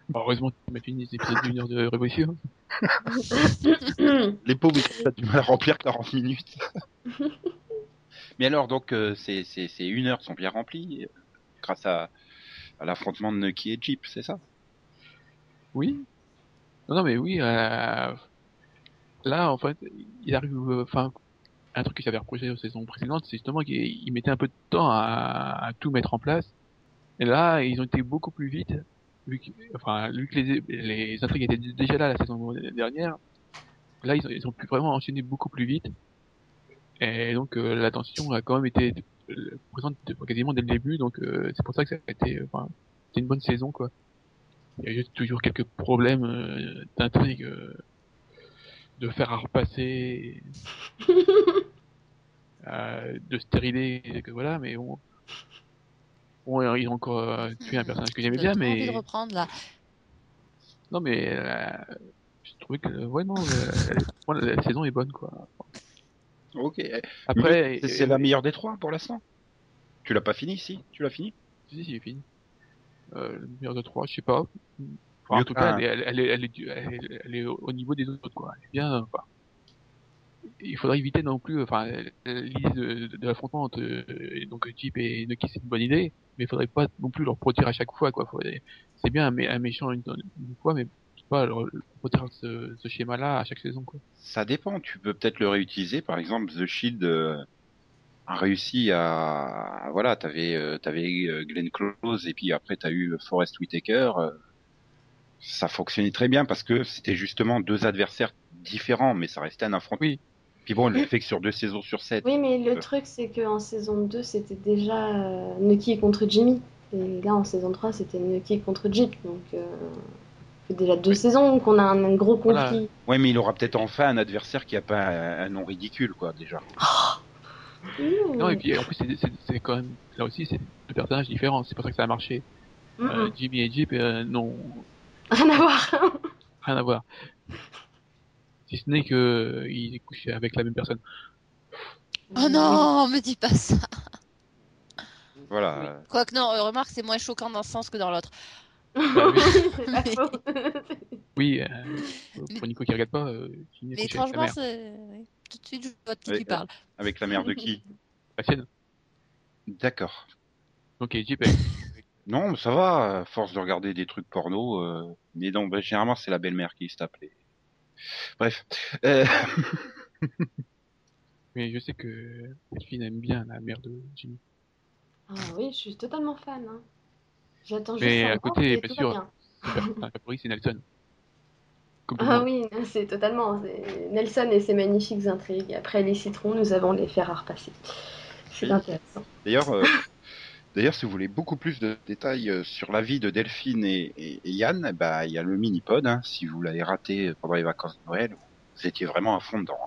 Bon, heureusement tu m'as fini les épisodes d'une heure de Révolution. Les pauvres, ils ont du mal à remplir 40 minutes. Mais alors, donc, euh, ces, ces, ces une heure sont bien remplies euh, grâce à, l'affrontement de Nucky et Jeep, c'est ça? Oui. Non, non, mais oui. euh, Là, en fait, il arrive. Enfin, un truc que j'avais reproché aux saisons précédentes, c'est justement qu'il il mettait un peu de temps à, tout mettre en place. Et là, ils ont été beaucoup plus vite. Vu que, enfin, vu que les, intrigues étaient déjà là la saison dernière, là, ils ont, pu vraiment enchaîner beaucoup plus vite. Et donc, euh, la tension a quand même été présente quasiment dès le début. Donc, euh, c'est pour ça que ça a été, euh, enfin, c'est une bonne saison, quoi. Il y a juste toujours quelques problèmes euh, d'intrigue, euh, de faire à repasser, euh, de stériler, et que voilà, mais bon. Bon, ils ont encore tué un personnage que j'aimais bien, trop envie mais de reprendre là. non, mais euh, je trouvais que ouais non, la, la saison est bonne quoi. Ok. Après, C'est- la meilleure des trois pour l'instant Tu l'as pas fini, si? Tu l'as fini? Si, si, j'ai fini. Euh, le meilleur de trois, je sais pas. Enfin, en tout cas, un. elle, est- elle, est, elle, est, elle, est, au niveau des autres, quoi. Elle est bien. Enfin, il faudrait éviter non plus. Enfin, l'idée de, de, de l'affrontement entre euh, donc Jeep et Nucky, c'est une bonne idée, mais il faudrait pas non plus leur produire à chaque fois, quoi. C'est bien un, mé- un méchant une, une fois, mais pas ce, ce schéma-là à chaque saison, quoi. Ça dépend, tu peux peut-être le réutiliser. Par exemple, The Shield euh, a réussi à... Voilà, t'avais euh, t'avais euh, Glenn Close et puis après t'as eu Forrest Whitaker. euh, ça fonctionnait très bien parce que c'était justement deux adversaires différents, mais ça restait un affrontement. Oui. Puis bon, elle l'a fait que sur deux saisons sur sept. Oui, mais le truc, c'est qu'en saison 2, c'était déjà euh, Nucky contre Jimmy. Et là, en saison 3, c'était Nucky contre Jeep. Donc, euh, fait déjà deux saisons qu'on a un, un gros Voilà. conflit. Ouais, mais il aura peut-être enfin un adversaire qui a pas un, un nom ridicule, quoi, déjà. Mmh. Non, et puis en plus, c'est- quand même, là aussi, c'est deux personnages différents, c'est pour ça que ça a marché. Euh. Jimmy et Jeep, euh, non, Rien à voir. rien à voir. Si ce n'est que euh, il est couché avec la même personne. Oh non, me dis pas ça. Voilà. Quoique non, euh, remarque, c'est moins choquant dans ce sens que dans l'autre. Bah oui. Oui, euh, pour Nico qui regarde pas, euh, Mais étrangement, c'est... Tout de suite, je vois de qui tu parles. Avec la mère de qui? La sienne. D'accord. Ok, Non, mais ça va, force de regarder des trucs porno. euh, Mais non, bah, généralement, c'est la belle-mère qui se tape les... Bref. Euh, mais je sais que Delphine aime bien la mère de Jimmy. Ah oui, je suis totalement fan. hein. J'attends juste Mais à côté, bien sûr. favori, c'est Nelson. Ah oui, c'est totalement. Nelson et ses magnifiques intrigues. Après les citrons, nous avons les fers à repasser. C'est Oui. intéressant. D'ailleurs, euh, d'ailleurs, si vous voulez beaucoup plus de détails euh, sur la vie de Delphine et, et- et Yann, bah, il y a le mini-pod. hein. Si vous l'avez raté pendant les vacances de Noël, vous étiez vraiment à fond dedans.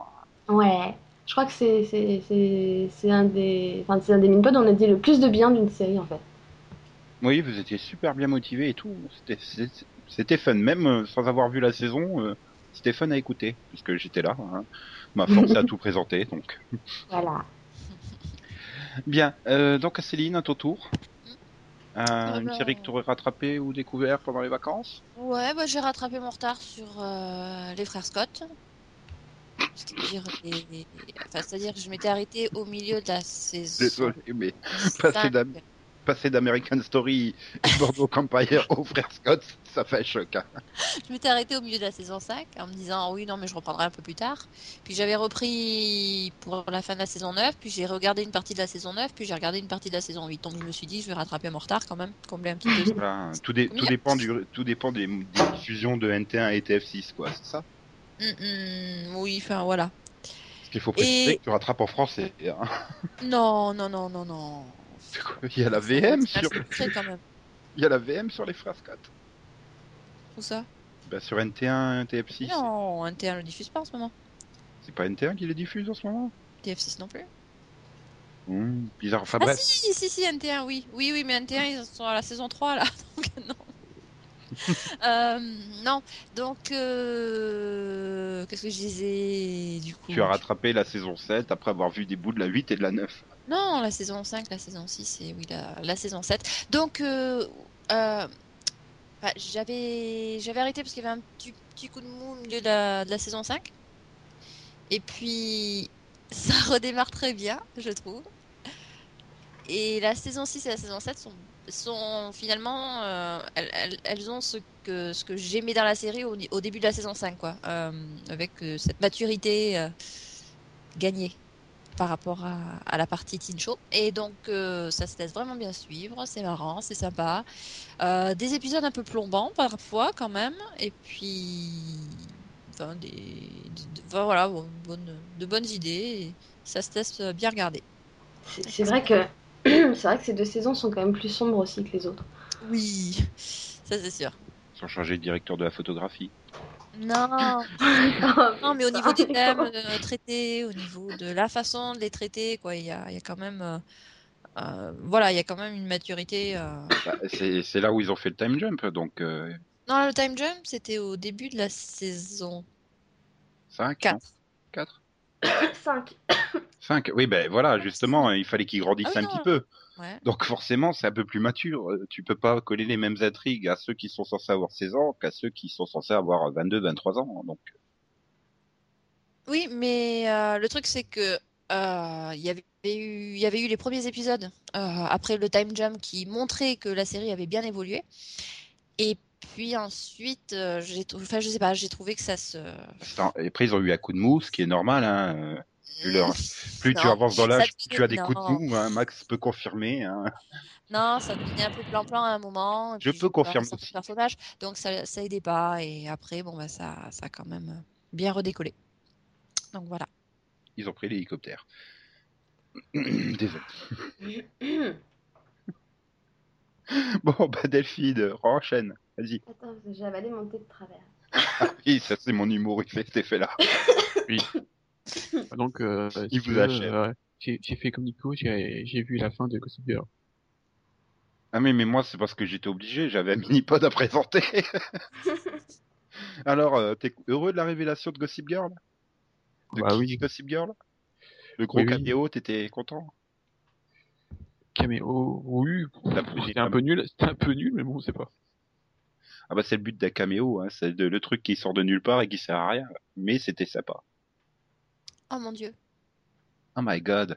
hein. Ouais. Je crois que c'est c'est- c'est- c'est un des enfin, c'est un des mini-pods on a dit le plus de bien d'une série en fait. Oui, vous étiez super bien motivé et tout. C'était- fun, même euh, sans avoir vu la saison. euh, C'était fun à écouter, puisque j'étais là. Hein. M'a forcé à tout présenter, donc. Voilà. Bien, euh, donc Céline, à ton tour. Euh, une Alors- série que tu aurais rattrapée ou découvert pendant les vacances? Ouais, bah, j'ai rattrapé mon retard sur euh, les frères Scott. C'est-à-dire, les- enfin, que je m'étais arrêtée au milieu de la saison. Désolé, mais passer cinq. Passer d'American Story et Bordeaux Empire aux frères Scott, ça fait choc. hein. Je m'étais arrêtée au milieu de la saison 5 en me disant oui, non, mais je reprendrai un peu plus tard. Puis j'avais repris pour la fin de la saison 9, puis j'ai regardé une partie de la saison 9, puis j'ai regardé une partie de la saison 8. Donc je me suis dit, je vais rattraper mon retard quand même, combler un petit peu. Voilà, tout, dé- tout Combien dépend, du, tout dépend des, des diffusions de NT1 et TF6, quoi, c'est ça? Oui, enfin voilà. Parce qu'il faut préciser Et- que tu rattrapes en français. hein. Non, non, non, non, non. Quoi Il y a la VM sur, assez secret, quand même. il y a la VM sur les frères Scott. Où ça Bah, sur NT1, TF6. Non, un T1 le diffuse pas en ce moment. C'est pas NT1 qui les diffuse en ce moment? TF6 non plus. Hum, Bizarre. Enfin ah bref. si, si, si, NT1, oui. Oui, oui, mais NT1, ils sont à la saison 3, là. Donc, non. Euh, non, donc, euh, qu'est-ce que je disais, du coup Tu as rattrapé la saison 7 après avoir vu des bouts de la 8 et de la 9. Non, la saison 5, la saison 6 et oui, la, la saison 7. Donc, euh, euh, bah, j'avais j'avais arrêté parce qu'il y avait un petit, petit coup de mou au milieu de la, de la saison 5. Et puis, ça redémarre très bien, je trouve. Et la saison 6 et la saison 7 sont, sont finalement, euh, elles, elles- ont ce que, ce que j'aimais dans la série au, au début de la saison 5, quoi. Euh, avec euh, cette maturité gagnée par rapport à, à la partie teen show. Et donc, ça se laisse vraiment bien suivre. C'est marrant, c'est sympa. Des épisodes un peu plombants parfois, quand même. Et puis, enfin, des, voilà, de bonnes idées. Et ça se laisse bien regarder. C'est vrai que c'est vrai que ces deux saisons sont quand même plus sombres aussi que les autres. Oui, ça c'est sûr. Sans changer de directeur de la photographie. Non, non, mais au niveau des thèmes euh, traités, au niveau de la façon de les traiter, quoi, il y a, il y a quand même, euh, euh, voilà, il y a quand même une maturité. euh, Bah, c'est c'est là où ils ont fait le time jump, donc euh, Non, le time jump, c'était au début de la saison 5 4. 4 5. 5 Oui, ben voilà, justement, il fallait qu'ils grandissent Ah oui, un non, petit peu. Ouais. Donc forcément, c'est un peu plus mature. Euh, Tu peux pas coller les mêmes intrigues à ceux qui sont censés avoir 16 ans qu'à ceux qui sont censés avoir 22, 23 ans. Donc Oui, mais euh, le truc, c'est que euh, il y avait eu, il y avait eu les premiers épisodes euh, après le time jump qui montraient que la série avait bien évolué. Et puis ensuite, j'ai, enfin, je sais pas, j'ai trouvé que ça se. et après ils ont eu un coup de mou, ce qui est normal. Hein. Plus, leur- plus tu avances dans l'âge, plus devenait- tu as des coups de mou. Hein. Max peut confirmer. Hein. Non, ça devenait un peu plan-plan à un moment. et Je puis peux confirmer aussi. personnage, donc ça, ça aidait pas. Et après, bon, bah, ça, ça a quand même bien redécollé. Donc voilà. ils ont pris l'hélicoptère. Désolé. Bon, bah Delphine, enchaîne. Vas-y. Attends, j'ai avalé mon thé de travers. Ah oui, ça c'est mon humour, il fait cet effet-là. Donc, euh, Il vous euh, j'ai fait comme Nico, j'ai vu la fin de Gossip Girl. Ah mais, mais moi c'est parce que j'étais obligé, j'avais un mini-pod à présenter. Alors, euh, t'es heureux de la révélation de Gossip Girl? De Bah oui. Gossip Girl? Le gros Oui, oui. caméo, t'étais content? Caméo, oui, c'était un peu nul, c'était un peu nul, mais bon, c'est pas. Ah bah c'est le but d'un caméo, hein, c'est le truc qui sort de nulle part et qui sert à rien. Mais c'était sympa. Oh mon dieu. Oh my god.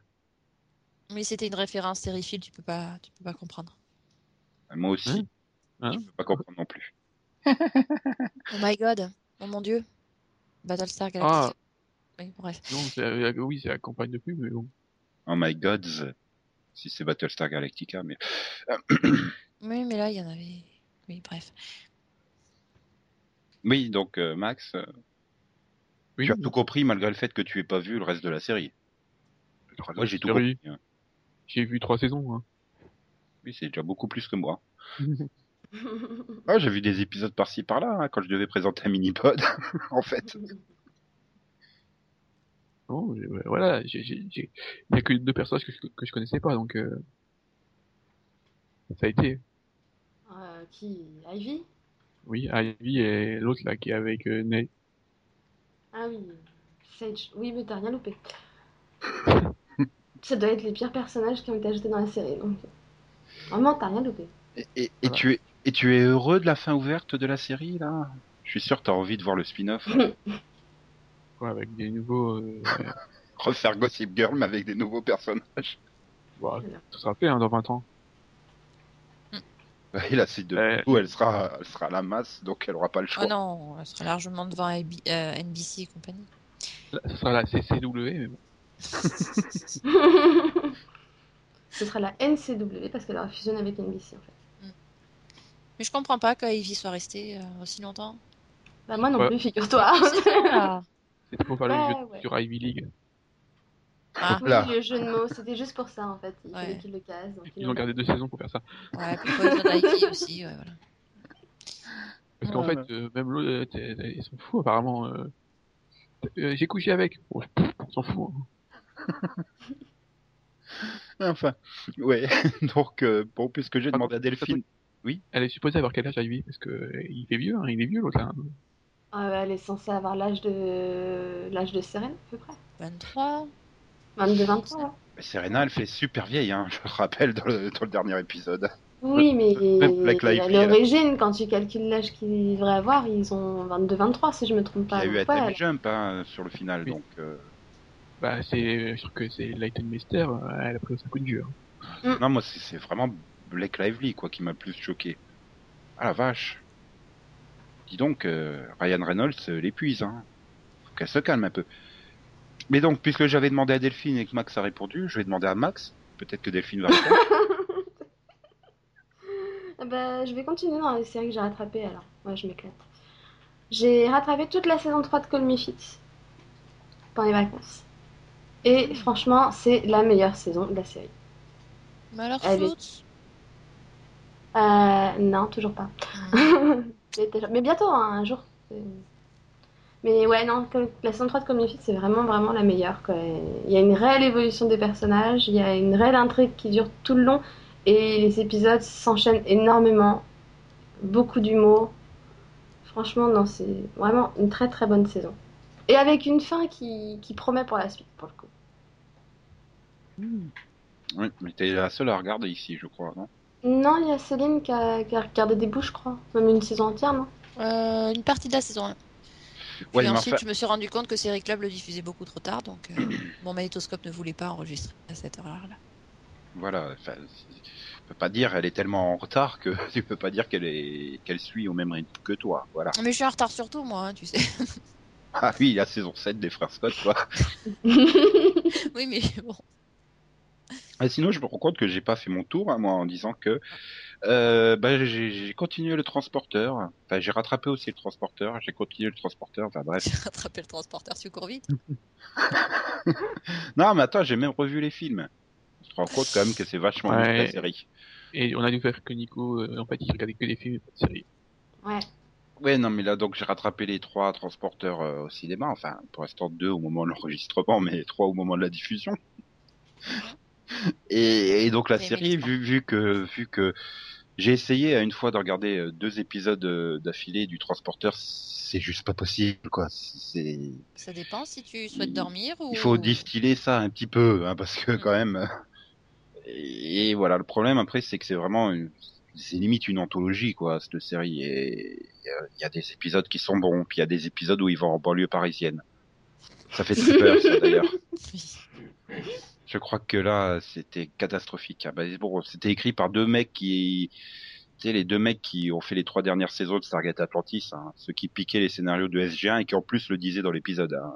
Mais c'était une référence terrifique, tu peux pas, tu peux pas comprendre. Moi aussi. Hein Je peux pas comprendre non plus. Oh my god. Oh mon dieu. Battlestar Galactica. Ah, Oui, bref. non, c'est, euh, oui, c'est la campagne de pub, mais bon. Oh my gods. Si c'est Battlestar Galactica, mais... Oui, mais là, il y en avait. Oui, bref. Oui, donc euh, Max, euh, Oui, tu as tout compris malgré le fait que tu aies pas vu le reste de la série. Moi j'ai tout série, compris. hein. J'ai vu trois saisons, hein. Oui, c'est déjà beaucoup plus que moi. Ah, j'ai vu des épisodes par-ci par-là hein, quand je devais présenter un mini-pod, en fait. Bon, j'ai- ouais, voilà, il y a que deux personnages que je, que je connaissais pas, donc, euh, ça a été. Euh, qui? Ivy? Oui, Ivy et l'autre là qui est avec euh, Nate. Ah oui, Sage. Oui, mais t'as rien loupé. Ça doit être les pires personnages qui ont été ajoutés dans la série. Donc... Vraiment, t'as rien loupé. Et, et- et Voilà. tu es, et tu es heureux de la fin ouverte de la série, là? Je suis sûr que t'as envie de voir le spin-off. Quoi, avec des nouveaux, euh, Refaire Gossip Girl, mais avec des nouveaux personnages. bah, ça sera fait, hein, dans 20 ans. Et la suite de coup, elle sera, elle sera à la masse, donc elle aura pas le choix. Oh non, elle sera largement devant AB euh, NBC et compagnie. Là, ça sera la CCW, mais bon. Ce sera la NCW parce qu'elle aura fusionné avec NBC en fait. Mais je comprends pas qu'Ivy soit restée euh, aussi longtemps. Bah, moi non Ouais. plus, figure-toi. C'était pour le Ouais, jeu ouais. sur Ivy League. Ah, Oui, le jeu de mots, c'était juste pour ça en fait. Il fallait Ouais. qu'ils le casent. donc Ils ont gardé deux saisons pour faire ça. ouais, puis Poison aussi, ouais, voilà. Parce qu'en Ouais, fait, euh, même l'autre, euh, ils s'en foutent apparemment. Euh... Euh, J'ai couché avec. Bon, pff, on s'en fout. hein. Enfin, ouais. donc, euh, bon, puisque j'ai Ah, demandé à Delphine. Elle est supposée avoir quel âge Ivy Parce que euh, il est vieux, hein, il est vieux l'autre là. Ah, ouais, elle est censée avoir l'âge de l'âge de Seren à peu près. 23 22, 23. ouais. Mais Serena, elle fait super vieille, hein, je le rappelle dans le, dans le dernier épisode. Oui, mais Black à l'origine, quand tu calcules l'âge qu'ils devraient avoir, ils ont 22, 23 si je me trompe Il y pas. a eu Atom ouais, Jump hein, sur le final, Oui. donc. euh, Bah, c'est, trouve que c'est Lighten Mister, euh, elle a pris un coup de vieux. hein. Non, moi, c'est vraiment Blake Lively, quoi, qui m'a le plus choqué. Ah la vache. Dis donc, euh, Ryan Reynolds l'épuise, hein. Faut qu'elle se calme un peu. Mais donc, puisque j'avais demandé à Delphine et que Max a répondu, je vais demander à Max. Peut-être que Delphine va répondre. Ah bah, je vais continuer dans les séries que j'ai rattrapées alors. Ouais, je m'éclate. J'ai rattrapé toute la saison 3 de Call Me Fit pendant les vacances. Et franchement, c'est la meilleure saison de la série. Mais alors, Elle est- Euh, non, toujours pas. Mais déjà- Mais bientôt, hein, un jour. Mais ouais, non, la saison 3 de Fit, c'est vraiment, vraiment la meilleure. Quoi. Il y a une réelle évolution des personnages, il y a une réelle intrigue qui dure tout le long, et les épisodes s'enchaînent énormément. Beaucoup d'humour. Franchement, non, c'est vraiment une très très bonne saison. Et avec une fin qui, qui promet pour la suite, pour le coup. oui, mais t'es la seule à regarder ici, je crois, non? Non, il y a Céline qui a, qui a regardé des bouts, je crois. Même une saison entière, non? Euh, une partie de la saison 1. Ouais, mais ensuite, je me suis rendu compte que Série Club le diffusait beaucoup trop tard, donc euh, mon magnétoscope ne voulait pas enregistrer à cette heure-là. Voilà, enfin, tu peux pas dire, elle est tellement en retard que tu peux pas dire qu'elle est, qu'elle suit au même rythme que toi, voilà. Mais je suis en retard sur tout, moi, hein, tu sais. Ah oui, la saison 7 des frères Scott, quoi. oui, mais bon. Ah, sinon, je me rends compte que j'ai pas fait mon tour, hein, moi, en disant que euh, bah, j'ai continué le transporteur. Enfin, j'ai rattrapé aussi le transporteur. J'ai continué le transporteur. Enfin bref. J'ai rattrapé le transporteur, tu cours vite. Non, mais attends, j'ai même revu les films. Je te rends compte quand même que c'est vachement mieux que la Ouais. série. Et on a découvert que Nico, euh, en fait, il regardait que des films et pas de séries. Ouais. Ouais, non, mais là, donc, j'ai rattrapé les trois transporteurs euh, au cinéma. Enfin, pour l'instant, deux au moment de l'enregistrement, mais trois au moment de la diffusion. Et, et donc, la série, vu, vu que, vu que j'ai essayé à une fois de regarder euh, deux épisodes euh, d'affilée du transporteur, c'est juste pas possible, quoi. C'est, Ça dépend si tu souhaites dormir ou. il faut distiller ça un petit peu, hein, parce que Mm. quand même. euh, Et, et voilà, le problème après, c'est que c'est vraiment, une- c'est limite une anthologie, quoi, cette série. Et il y y, a des épisodes qui sont bons, puis il y a des épisodes où ils vont en banlieue parisienne. Ça fait très peur, ça d'ailleurs. Je crois que là, c'était catastrophique. Ah bah, c'était écrit par deux mecs qui, tu sais, les deux mecs qui ont fait les trois dernières saisons de Stargate Atlantis, hein, ceux qui piquaient les scénarios de SG1 et qui en plus le disaient dans l'épisode. hein.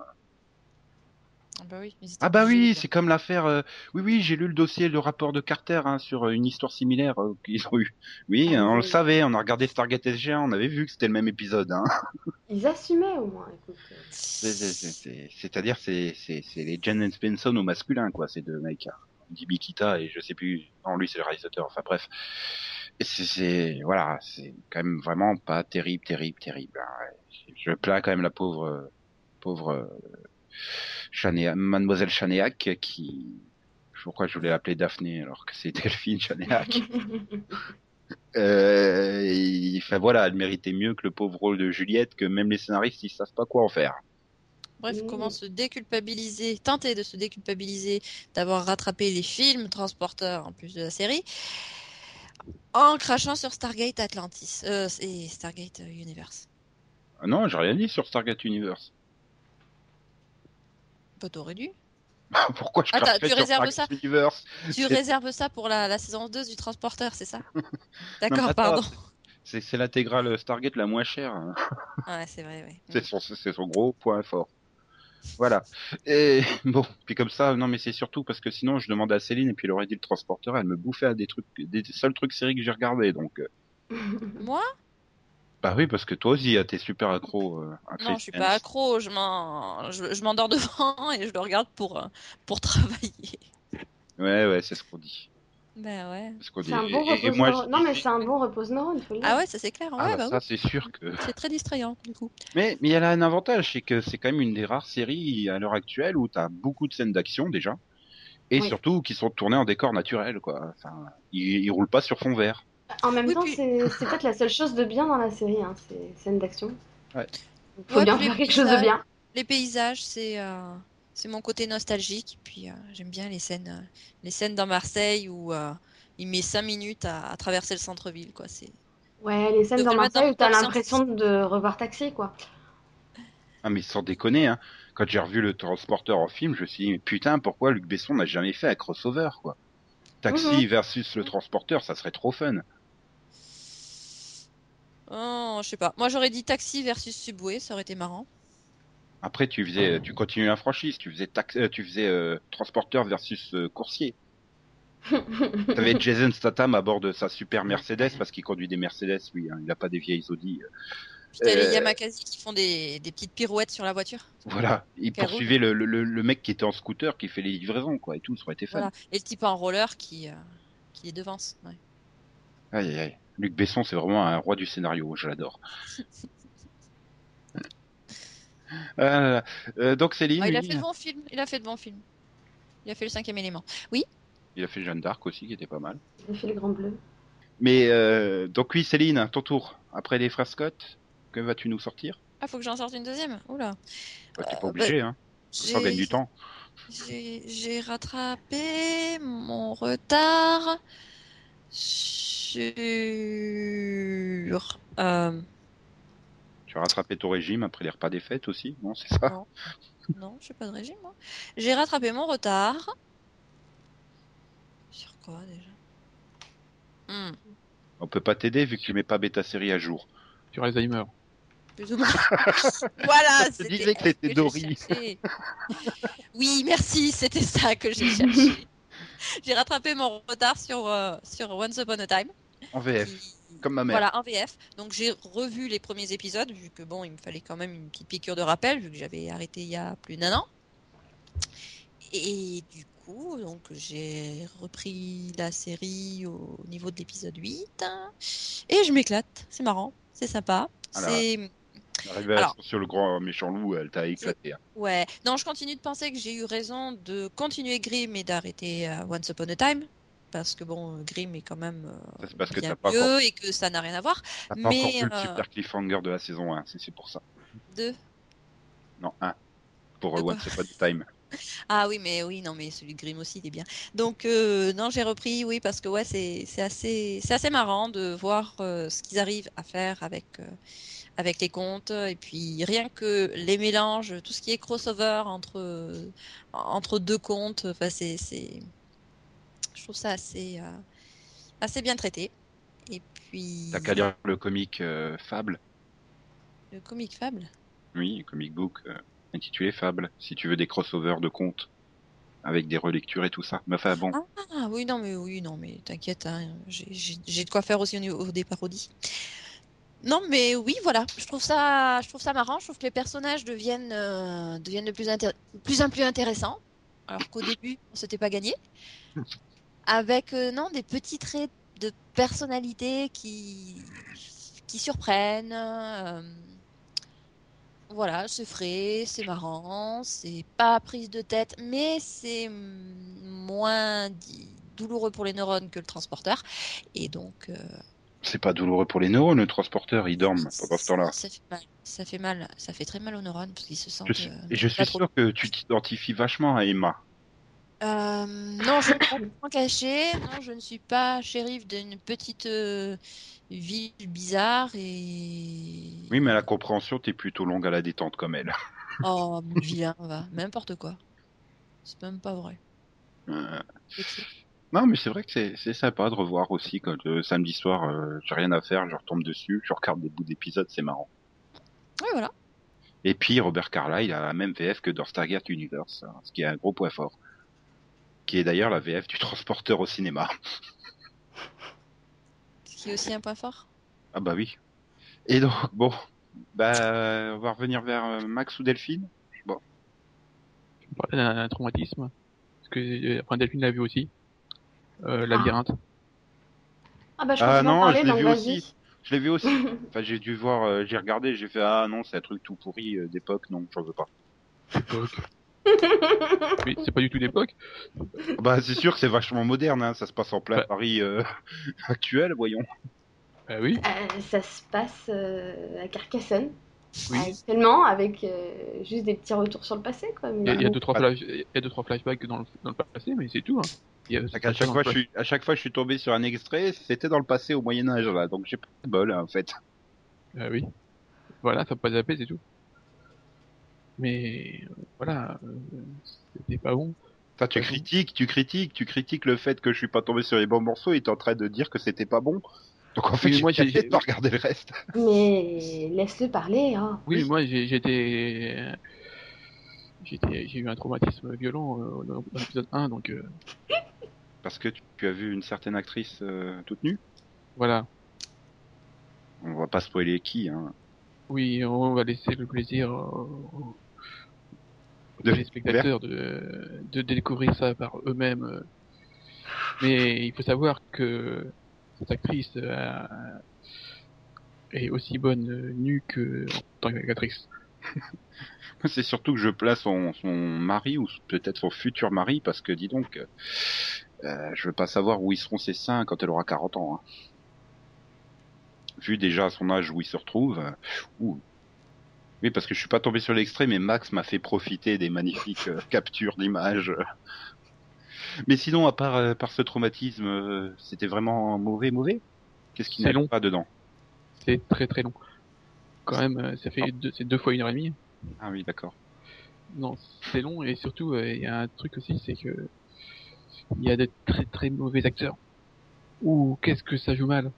Ah bah oui. Ah bah oui, c'est comme l'affaire. euh, Oui, oui, j'ai lu le dossier, le rapport de Carter hein, sur euh, une histoire similaire euh, qu'ils ont eu. Oui, Ah hein, on le savait, on a regardé Stargate SG1, on avait vu que c'était le même épisode. Hein. Ils assumaient au moins, écoute. C'est- c'est- c'est- c'est- C'est-à-dire, c'est les Jen Benson au masculin, quoi, ces deux mecs. Hein. Jimmy Kita et je sais plus. Non, lui c'est le réalisateur. Enfin bref. C'est- voilà, c'est quand même vraiment pas terrible, terrible, terrible. hein. Je plains quand même la pauvre, pauvre Chanéa- Mademoiselle Chanéac qui, pourquoi je voulais l'appeler Daphné alors que c'est Delphine Chanéac. Euh, et, enfin voilà, elle méritait mieux que le pauvre rôle de Juliette, que même les scénaristes ils savent pas quoi en faire. Bref, Mmh. comment se déculpabiliser, tenter de se déculpabiliser d'avoir rattrapé les films transporteurs en plus de la série en crachant sur Stargate Atlantis euh, et Stargate Universe. Ah non, j'ai rien dit sur Stargate Universe. Bah, t'aurais dû. Pourquoi je Attends, tu sur réserves Stargate Universe Tu réserves ça pour la, la saison 2 du transporteur, c'est ça D'accord, pardon. C'est l'intégrale Stargate la moins chère. hein. Ouais, c'est vrai, ouais. C'est son, c'est son gros point fort. Voilà. Et bon, puis comme ça, non mais c'est surtout parce que sinon je demandais à Céline et puis elle aurait dit le transporteur, elle me bouffait à des trucs, des seuls trucs séries que j'ai regardé. Donc, euh, Moi? Bah oui, parce que toi aussi, ah, t'es super accro. Euh, à Non, je suis pas accro, je m'en, je, je m'endors devant et je le regarde pour, euh, pour travailler. Ouais, ouais, c'est ce qu'on dit. Ben ouais. C'est ce qu'on dit. C'est un bon Et- et, repose moi, Non, mais c'est un bon repose neurone, faut le dire. Ah ouais, ça c'est clair. Ouais, Ah, bah, bah ça, oui. c'est sûr que. C'est très distrayant, du coup. Mais, mais elle a un avantage, c'est que c'est quand même une des rares séries à l'heure actuelle où t'as beaucoup de scènes d'action déjà, et Oui. surtout qui sont tournées en décor naturel, quoi. Enfin, ils, ils roulent pas sur fond vert. En même Oui, temps, puis- c'est c'est peut-être la seule chose de bien dans la série, hein, ces scènes d'action. Ouais. Il faut Ouais, bien faire quelque chose de paysages. bien. Les paysages, c'est euh, c'est mon côté nostalgique. Puis euh, j'aime bien les scènes, euh, les scènes dans Marseille où euh, il met 5 minutes à, à traverser le centre-ville, quoi. C'est Ouais, les scènes dans Marseille où t'as Top l'impression de revoir Taxi, quoi. Ah mais sans déconner, hein. Quand j'ai revu le transporteur en film, je me suis dit, mais putain, pourquoi Luc Besson n'a jamais fait un crossover, quoi Taxi versus le transporteur, ça serait trop fun. Oh, je sais pas. Moi, j'aurais dit Taxi versus Subway, ça aurait été marrant. Après, tu faisais, tu continues la franchise, tu faisais tax, euh, tu faisais euh, transporteur versus euh, coursier. T'avais Jason Statham à bord de sa super Mercedes parce qu'il conduit des Mercedes, lui. Hein, il a pas des vieilles Audi. T'as les Yamakasi qui font des, des petites pirouettes sur la voiture. Voilà, il Quel poursuivait le, le, le- le mec qui était en scooter, qui fait les livraisons, quoi, et tout. Ça aurait été fun. Voilà. Et le type en roller qui, euh, qui les devance. Ouais. Aïe, aïe, aïe. Luc Besson, c'est vraiment un roi du scénario, je l'adore. Euh, euh, donc Céline, Ah, il a lui, fait de bons films. Il a fait de bons films. Il a fait le cinquième élément. il a fait Jeanne d'Arc aussi, qui était pas mal. Il a fait le grand bleu. Mais euh, donc oui, Céline, ton tour. Après les frères Scott, que vas-tu nous sortir? Ah, faut que j'en sorte une deuxième. Oula. bah, T'es Euh, pas obligé, hein. Ça J'ai- gagne du temps. J'ai j'ai rattrapé mon retard sur. Euh, Tu as rattrapé ton régime après les repas des fêtes aussi, non? C'est ça? Non. non, je fais pas de régime, moi. J'ai rattrapé mon retard. Sur quoi déjà? Hmm, On peut pas t'aider vu que tu mets pas bêta série à jour. Sur Alzheimer. Plus ou moins. voilà, Je disais que c'était Dory. oui, merci, c'était ça que j'ai cherché. j'ai rattrapé mon retard sur, euh, sur Once Upon a Time. En VF, qui- comme ma mère. Voilà, en VF. Donc j'ai revu les premiers épisodes, vu que bon, il me fallait quand même une petite piqûre de rappel, vu que j'avais arrêté il y a plus d'un an. Et du coup, donc j'ai repris la série au niveau de l'épisode 8. hein, et je m'éclate. C'est marrant, c'est sympa. C'est. La révélation Alors- sur le grand méchant loup, elle t'a éclaté. hein. Ouais. Non, je continue de penser que j'ai eu raison de continuer Grimm et d'arrêter euh, Once Upon a Time. Parce que bon, euh, Grimm est quand même euh, Ça, parce que bien pas, encore, et que ça n'a rien à voir. pas mais, encore vu le euh, super cliffhanger de la saison 1, c'est c'est pour ça. De... Non, 1. Pour Once Upon a Time. Ah oui, mais oui, non, mais celui de Grimm aussi, il est bien. Donc, euh, non, j'ai repris, oui, parce que ouais, c'est assez, assez marrant de voir euh, ce qu'ils arrivent à faire avec, euh, avec les contes. Et puis, rien que les mélanges, tout ce qui est crossover entre, entre deux contes, enfin, c'est, c'est, je trouve ça assez, euh, assez bien traité. Et puis, T'as qu'à lire le comic euh, Fable. le comic fable? Oui, un comic book euh, intitulé Fable, si tu veux des crossovers de contes avec des relectures et tout ça. Mais enfin bon, Ah oui, non, mais oui, non, mais t'inquiète, hein, j'ai de quoi faire aussi au niveau des parodies. Non, mais oui, voilà, je trouve ça, je trouve ça marrant. Je trouve que les personnages deviennent, euh, de plus, plus en plus intéressants, alors qu'au début, on s'était pas gagné. Avec, euh, non, des petits traits de personnalité qui, qui surprennent. euh, voilà, c'est frais, c'est marrant, c'est pas prise de tête, mais c'est moins douloureux pour les neurones que le transporteur. Et donc, c'est pas douloureux pour les neurones, le transporteur, ils dorment pendant ce temps-là. ça fait mal, ça fait mal, ça fait très mal aux neurones parce qu'ils se sentent. Je suis, euh, et je suis sûr que tu t'identifies vachement à Emma. Euh, non, je ne pas cacher. Non, je ne suis pas shérif d'une petite euh, ville bizarre et. Oui, mais à la compréhension, t'es plutôt longue à la détente comme elle. Oh, vilain, va, n'importe quoi. C'est même pas vrai. Euh. Non, mais c'est vrai que c'est c'est sympa de revoir aussi quand le samedi soir, euh, j'ai rien à faire, je retombe dessus, je regarde des bouts d'épisodes, c'est marrant. Ouais, voilà. Et puis Robert Carlyle a la même VF que dans Stargate Universe, hein, ce qui est un gros point fort. Qui est d'ailleurs la VF du transporteur au cinéma. Ce qui est aussi un point fort. Ah bah oui. Et donc, bon, bah, on va revenir vers euh, Max ou Delphine? Tu me parlais d'un traumatisme. Parce que, euh, enfin, Delphine l'a vu aussi. Euh, labyrinthe. Ah bah je Ah non, parler, je l'ai donc vu vas-y. aussi. Je l'ai vu aussi. Enfin, j'ai dû voir, euh, j'ai regardé, j'ai fait ah non, c'est un truc tout pourri euh, d'époque, non, j'en veux pas. L'époque. Mais c'est pas du tout l'époque. Bah c'est sûr que c'est vachement moderne, hein, ça se passe en plein. Paris euh, actuel, voyons. Ah oui. Euh, ça se passe euh, à Carcassonne, Oui. actuellement, avec euh, juste des petits retours sur le passé, quoi. mais Il y a, il y a bon. deux trois flash, il y a deux trois flashbacks dans le, dans le passé, mais c'est tout. Hein. À chaque, fois, je suis, à chaque fois, je suis tombé sur un extrait, c'était dans le passé au Moyen Âge là, donc j'ai pas de bol hein, en fait. Ah oui. Voilà, ça peut pas zapper, c'est tout. Mais euh, voilà, euh, c'était pas bon. Ça, tu critiques, tu critiques, tu critiques le fait que je suis pas tombé sur les bons morceaux et t'es en train de dire que c'était pas bon. Donc en fait, Oui, j'ai moi, j'ai- de pas regarder le reste. Mais laisse-le parler, hein. Oui, Oui. moi j'ai- j'étais, j'étais, j'ai eu un traumatisme violent euh, dans dans l'épisode 1, donc euh, Parce que tu, as vu une certaine actrice euh, toute nue. voilà. On va pas spoiler qui, hein. Oui, on va laisser le plaisir aux, aux De- téléspectateurs de, de découvrir ça par eux-mêmes. Mais il faut savoir que cette actrice euh, est aussi bonne nue que en tant qu'actrice. C'est surtout que je place son, son mari ou peut-être son futur mari parce que dis donc, euh, je veux pas savoir où ils seront ses seins quand elle aura 40 ans. hein. Vu déjà son âge où il se retrouve. euh, ouh. Oui, parce que je suis pas tombé sur l'extrait, mais Max m'a fait profiter des magnifiques euh, captures d'images. Mais sinon, à part, par ce traumatisme, c'était vraiment mauvais, mauvais? Qu'est-ce qui long. pas dedans? C'est très très long. Quand même, ça fait deux, fois une heure et demie. Ah oui, d'accord. Non, c'est long et surtout il y a un truc aussi, c'est que il y a de très très mauvais acteurs. Ouh, qu'est-ce que ça joue mal?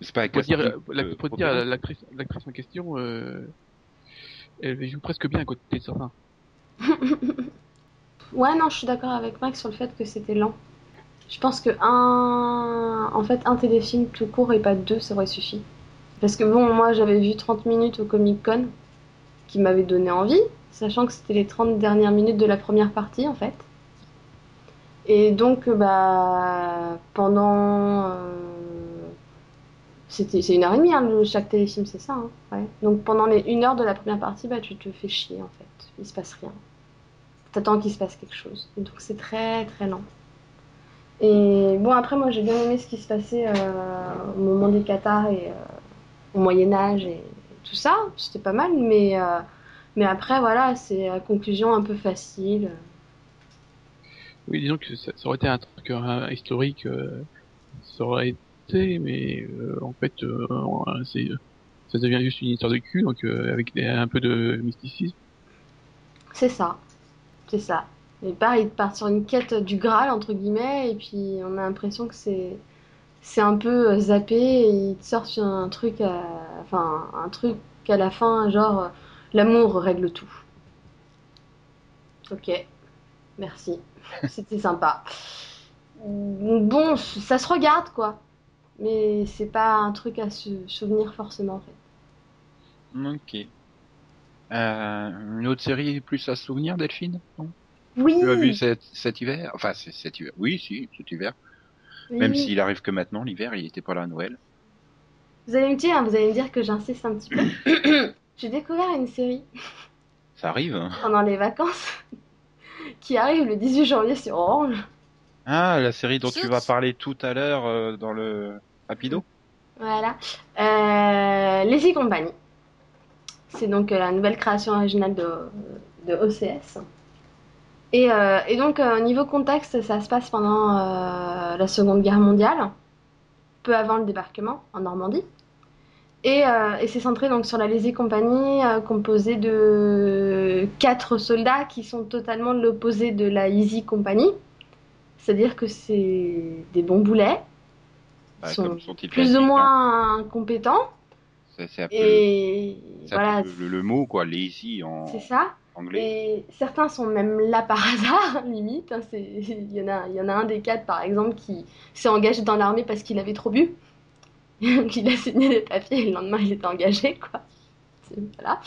C'est pas un Faut dire, euh, euh, trop dire l'actrice en question, euh, elle joue presque bien à côté de certains. Ouais, non, je suis d'accord avec Max sur le fait que c'était lent. Je pense que un, en fait, un téléfilm tout court et pas deux, ça aurait suffi. Parce que bon, moi, j'avais vu 30 minutes au Comic Con, qui m'avait donné envie, sachant que c'était les 30 dernières minutes de la première partie, en fait. Et donc, euh, bah, pendant, euh, c'est une heure et demie, hein, chaque téléfilm, c'est ça, hein, ouais. Donc pendant les une heure de la première partie, bah, tu te fais chier, en fait. Il se passe rien. T'attends qu'il se passe quelque chose. Et donc c'est très très lent. Et bon, après, moi j'ai bien aimé ce qui se passait euh, au moment des Qatars et au Moyen-Âge et tout ça. C'était pas mal, mais, mais après, voilà, c'est la conclusion un peu facile. Oui, disons que ça, aurait été un truc euh, historique, euh, ça aurait été, mais euh, en fait, ça devient juste une histoire de cul, donc avec un peu de mysticisme. C'est ça. C'est ça. Et pareil, ils partent sur une quête du Graal, entre guillemets, et puis on a l'impression que c'est c'est un peu zappé, et ils te sortent sur un truc, à... enfin, un truc à la fin, genre, l'amour règle tout. Ok, merci. C'était sympa. Bon, ça se regarde, quoi. Mais c'est pas un truc à se souvenir forcément, en fait. Ok. Euh, une autre série plus à se souvenir, Delphine non? Oui, Tu as vu cet, cet hiver? Enfin, c'est cet hiver. Oui, si, cet hiver. oui, Même s'il arrive que maintenant, l'hiver, il était pas là à Noël. Vous allez me dire, vous allez me dire que j'insiste un petit peu. J'ai découvert une série Ça arrive. hein. pendant les vacances qui arrive le 18 janvier sur Orange. Ah, la série dont tu vas parler tout à l'heure euh, dans le rapido. Voilà. Euh, Les Y Company. C'est donc euh, la nouvelle création originale de, de OCS. Et, euh, et donc, euh, niveau contexte, ça se passe pendant euh, la Seconde Guerre mondiale, peu avant le débarquement en Normandie. Et, euh, et c'est centré donc sur la Lazy Company, euh, composée de quatre soldats qui sont totalement l'opposé de la Easy Company. C'est-à-dire que c'est des bons boulets, Bah, sont comme son titre plus ou hein. moins compétents. C'est un peu, Et c'est un peu voilà, le, le mot, quoi, lazy en c'est ça. anglais. Et certains sont même là par hasard, limite. hein, c'est- Il y, en a, il y en a un des quatre, par exemple, qui s'est engagé dans l'armée parce qu'il avait trop bu. Donc il a signé les papiers et le lendemain il était engagé, quoi. Voilà.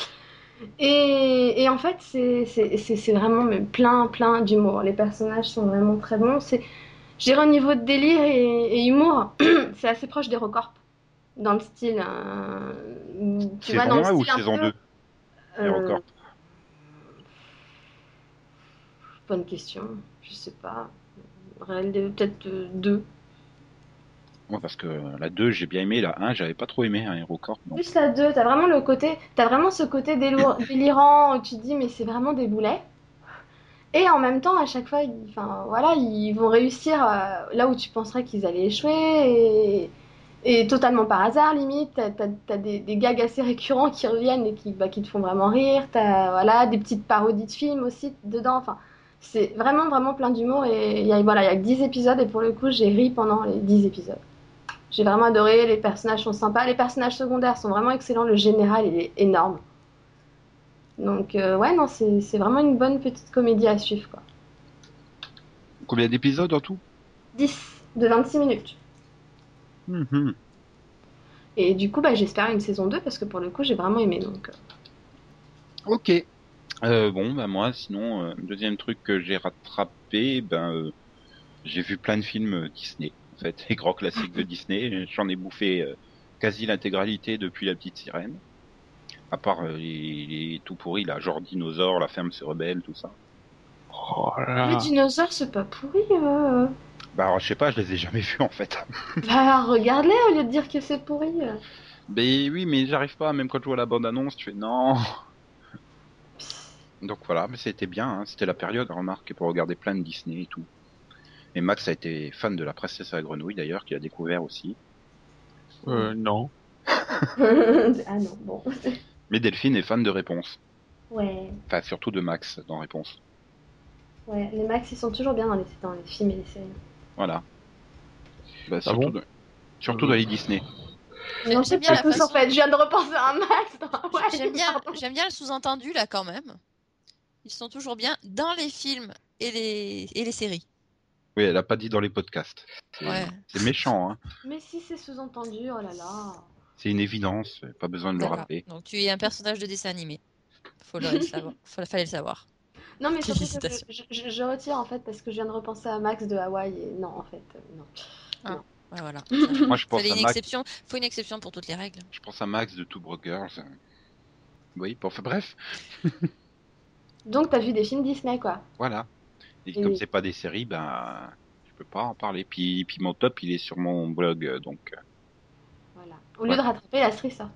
Et, et en fait, c'est vraiment mais plein, plein d'humour. Les personnages sont vraiment très bons. C'est, je dirais, au niveau de délire et, et humour, c'est assez proche des Records. Dans le style. euh, tu vois, dans 1 le ou style un saison peu, 2 Les euh. Bonne question. Je sais pas. Réel, peut-être euh, deux. Ouais, parce que la 2, j'ai bien aimé. La 1, j'avais pas trop aimé, hein, les records. Non. Plus la 2, t'as vraiment le côté, t'as vraiment ce côté délirant où tu te dis mais c'est vraiment des boulets. Et en même temps, à chaque fois, ils, enfin voilà, ils vont réussir euh, là où tu penserais qu'ils allaient échouer et, et totalement par hasard limite. T'as, t'as des, des gags assez récurrents qui reviennent et qui, bah, qui te font vraiment rire. T'as voilà des petites parodies de films aussi dedans. Enfin, c'est vraiment vraiment plein d'humour et il voilà, il y a que 10 épisodes et pour le coup, j'ai ri pendant les 10 épisodes. J'ai vraiment adoré, les personnages sont sympas, les personnages secondaires sont vraiment excellents, le général il est énorme. Donc euh, ouais, non, c'est vraiment une bonne petite comédie à suivre quoi. Combien d'épisodes en tout? 10 de 26 minutes. Mhm. Et du coup, bah, j'espère une saison 2 parce que pour le coup, j'ai vraiment aimé. Donc, euh, Ok. Euh, bon, bah moi, sinon, euh, deuxième truc que j'ai rattrapé, ben, j'ai vu plein de films Disney. En fait, les grands classiques de Disney. J'en ai bouffé euh, quasi l'intégralité depuis La Petite Sirène. À part euh, les, les tout pourris, là, genre Dinosaure, La Ferme se rebelle, tout ça. Oh là les là. dinosaures, c'est pas pourri. euh. Bah, alors, je sais pas, je les ai jamais vus, en fait. Bah, regarde-les au lieu de dire que c'est pourri. euh. Mais oui, mais j'arrive pas, même quand je vois la bande-annonce, tu fais non. Donc voilà, mais c'était bien, hein. c'était la période, remarque, pour regarder plein de Disney et tout. Et Max a été fan de la princesse à la grenouille d'ailleurs, qu'il a découvert aussi. Euh, non. ah non, bon. Mais Delphine est fan de Réponse. Ouais, Enfin, surtout de Max dans Réponse. ouais. Les Max, ils sont toujours bien dans les, dans les films et les séries. Voilà. Bah, Ah surtout bon de- surtout dans les Disney. J'aime c'est bien pas la tous façon- en fait. Je viens de repenser à un Max. dans- Ouais, J'aime bien, bien le sous-entendu là quand même. Ils sont toujours bien dans les films et les, et les séries. Oui, elle a pas dit dans les podcasts. C'est Ouais. c'est méchant, hein. Mais si c'est sous-entendu, oh là là. C'est une évidence, pas besoin de le rappeler. Donc tu es un personnage de dessin animé. Faut le savoir. Faut, fallait le savoir. Non, mais surtout que je, je- je retire en fait parce que je viens de repenser à Max de Hawaï et non, en fait, euh, non. Ouais, voilà. Moi, je pense Fallait à une Max. exception. Faut une exception pour toutes les règles. Je pense à Max de Two Broke Girls. Oui, enfin bref, Donc, t'as vu des films Disney, quoi. voilà. Et Oui. comme c'est pas des séries, ben, je peux pas en parler. Puis, puis mon top, il est sur mon blog, donc, euh, Voilà. Au lieu Ouais. de rattraper la Street Sort.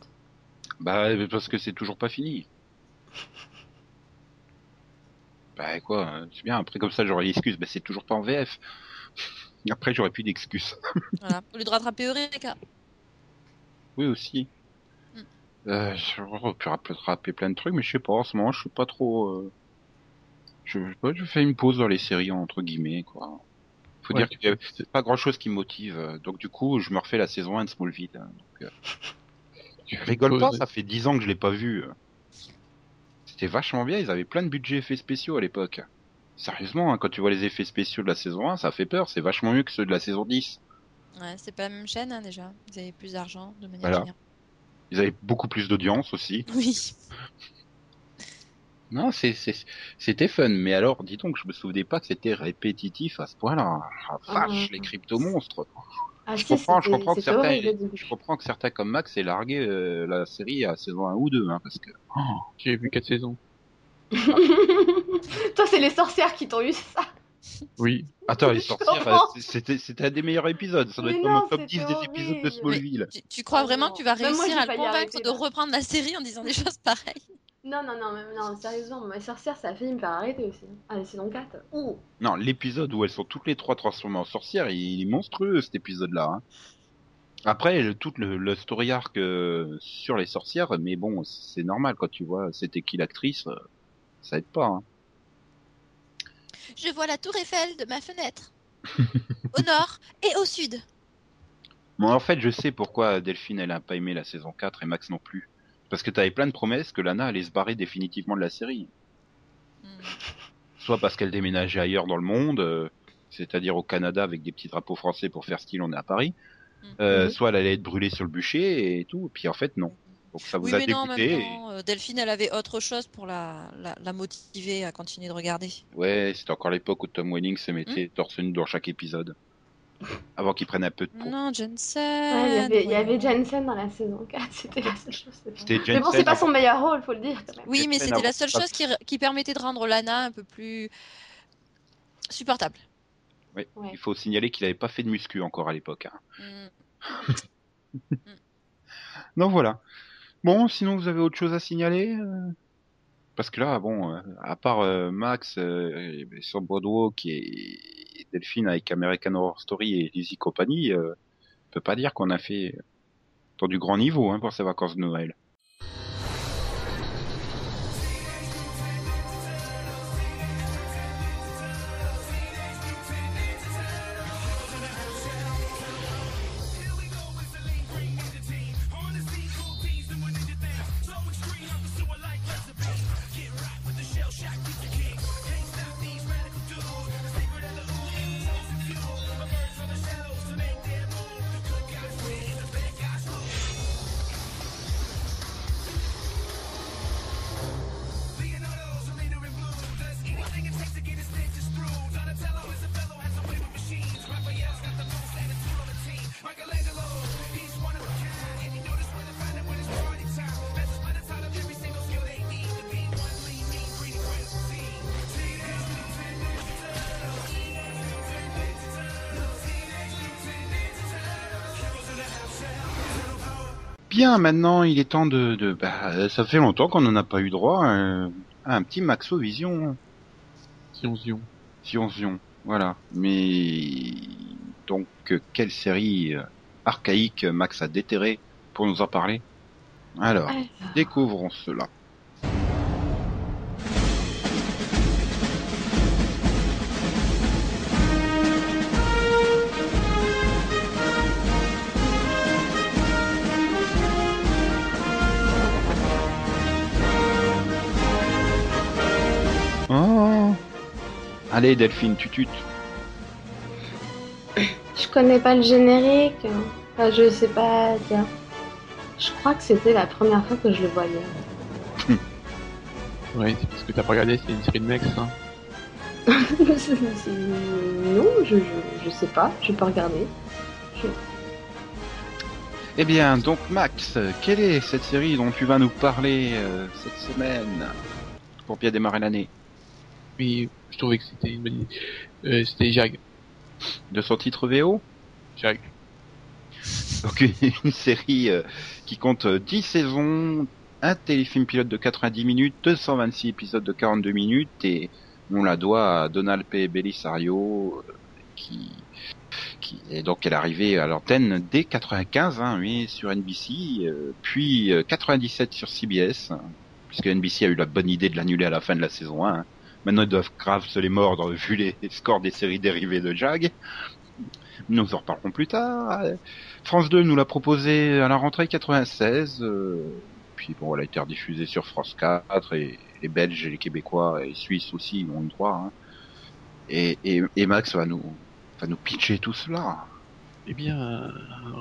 bah, parce que c'est toujours pas fini. Bah quoi, c'est bien. Après comme ça, j'aurais l'excuse. Bah, c'est toujours pas en VF. Après, j'aurais plus d'excuses. Voilà. Au lieu de rattraper Eureka. Oui aussi. Mm. Euh, j'aurais pu rattraper plein de trucs, mais je sais pas. En ce moment, je suis pas trop. euh, Je, fais une pause dans les séries entre guillemets, quoi. Faut Ouais, dire y a pas grand chose qui me motive. Donc du coup, je me refais la saison 1 de Smallville. hein, Donc, euh, Tu je rigole pas, ça fait 10 ans que je l'ai pas vu. C'était vachement bien, ils avaient plein de budgets effets spéciaux à l'époque. Sérieusement, hein, quand tu vois les effets spéciaux de la saison 1, ça fait peur, c'est vachement mieux que ceux de la saison 10. Ouais, c'est pas la même chaîne hein, déjà. Vous avez plus d'argent de manière Voilà. générale. Ils avaient beaucoup plus d'audience aussi. Oui. Non, c'était fun, mais alors, dis donc, je me souvenais pas que c'était répétitif à ce point-là. Ah, vache, Ah. les crypto-monstres. Ah, Je si, comprends, je c'était- comprends que certains, je comprends que certains comme Max aient largué euh, la série à saison 1 ou 2, hein, parce que, oh, J'ai vu quatre saisons. Toi, c'est les sorcières qui t'ont eu ça? Oui. attends, les sorcières, c'était, c'était un des meilleurs épisodes. Ça doit Mais être dans non, mon top 10 c'était des épisodes de. Smallville. Tu, tu crois vraiment que tu vas moi, réussir à le convaincre arrêter, de reprendre la série en disant des choses pareilles? Non, non, non, mais non, sérieusement, mes sorcières, ça a me faire arrêter aussi. Allez, saison 4. Ouh. Non, l'épisode où elles sont toutes les trois transformées en sorcières, il est monstrueux cet épisode-là. hein. Après, le, tout le, le story arc euh, sur les sorcières, mais bon, c'est normal quand tu vois c'était qui l'actrice, euh, ça aide pas. Hein. Je vois la tour Eiffel de ma fenêtre. au nord et au sud. Bon, en fait, je sais pourquoi Delphine elle a pas aimé la saison 4 et Max non plus. Parce que t'avais plein de promesses que Lana allait se barrer définitivement de la série. Hmm. Soit parce qu'elle déménageait ailleurs dans le monde, euh, c'est-à-dire au Canada avec des petits drapeaux français pour faire style on est à Paris. Euh, Mhm. Soit elle allait être brûlée sur le bûcher et tout. Et puis en fait non. Donc ça vous Oui, a mais non, même et- euh, Delphine, elle avait autre chose pour la, la, la motiver à continuer de regarder. Ouais, c'était encore l'époque où Tom Welling se Hmm. mettait torse nu dans chaque épisode. Avant qu'il prenne un peu de peau. Non, Jensen. Ouais, il y avait, il y avait voyons. Jensen dans la saison 4, c'était la seule chose. Mais bon, c'est pas son meilleur rôle, faut le dire quand même. Oui, mais Jensen c'était la seule chose qui, qui permettait de rendre Lana un peu plus supportable. Ouais. Il faut signaler qu'il avait pas fait de muscu encore à l'époque. hein. Hmm. Donc voilà. Bon, sinon vous avez autre chose à signaler euh? Parce que là, bon, euh, à part euh, Max euh, et sur Boardwalk et Delphine avec American Horror Story et Lizzie Company, euh, peut pas dire qu'on a fait euh, dans du grand niveau hein, pour ces vacances de Noël. Bien, maintenant il est temps de... de bah, ça fait longtemps qu'on n'en a pas eu droit euh, à un petit Maxo Vision. Zion Zion. Zion Zion, voilà. Mais donc quelle série euh, archaïque Max a déterré pour nous en parler? Alors, Alors, découvrons cela. Allez, Delphine, tu tutes. Je connais pas le générique. Enfin, je sais pas, tiens. Je crois que c'était la première fois que je le voyais. Ouais, c'est parce que t'as pas regardé, c'est une série de mecs, ça. Non, je, je, je sais pas, je peux regarder. Je- Eh bien, donc Max, quelle est cette série dont tu vas nous parler euh, cette semaine? Pour bien démarrer l'année Oui, je trouvais que c'était une bonne idée. Euh, c'était Jag. De son titre VO Jag. Donc une, une série euh, qui compte euh, 10 saisons, un téléfilm pilote de 90 minutes, 226 épisodes de 42 minutes et on la doit à Donald P. Belisario euh, qui qui est donc elle est arrivée à l'antenne dès 95 hein, oui, sur NBC euh, puis euh, 97 sur CBS hein, puisque NBC a eu la bonne idée de l'annuler à la fin de la saison 1. hein. Maintenant ils doivent grave se les mordre vu les, scores des séries dérivées de Jag. Nous en reparlerons plus tard. France 2 nous l'a proposé à la rentrée 96. euh, puis bon, elle a été rediffusée sur France 4 et les Belges et les Québécois et les Suisses aussi y ont eu droit. hein. Et, et, et Max va nous, va nous pitcher tout cela. Eh bien, euh,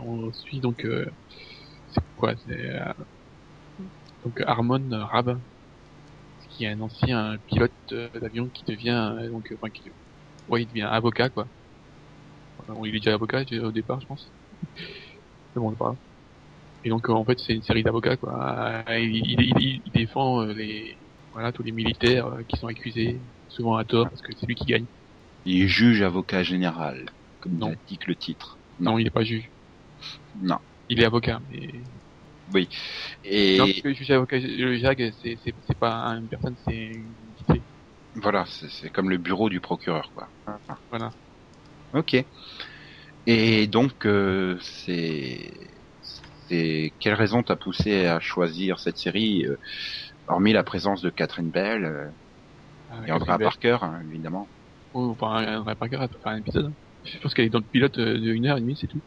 on suit donc, euh, c'est quoi, c'est, euh, donc Harmon Rab, qui est un ancien pilote euh, d'avion qui devient, euh, donc, euh, enfin, qui, ouais, il devient avocat, quoi. Enfin, il est déjà avocat au départ, je pense. Mais bon, pas. Et donc, en fait, c'est une série d'avocats, quoi. Euh, Il, il, il- il défend les, voilà, tous les militaires qui sont accusés, souvent à tort, parce que c'est lui qui gagne. Il est juge avocat général, comme Non. indique le titre. Non, il est pas juge. Non. Il est avocat, mais Et Non, parce que le juge avocat, le JAG, c'est, pas une personne, c'est une entité. voilà, c'est comme le bureau du procureur, quoi. Voilà. Ok. Et donc, euh, c'est, c'est quelle raison t'a poussé à choisir cette série, euh, hormis la présence de Catherine Bell euh, Euh, et Andrea. Parker, hein, évidemment. Oh, enfin, Andrea Parker, elle peut faire un épisode. hein. Je pense qu'elle est dans le pilote euh, de une heure et demie, c'est tout.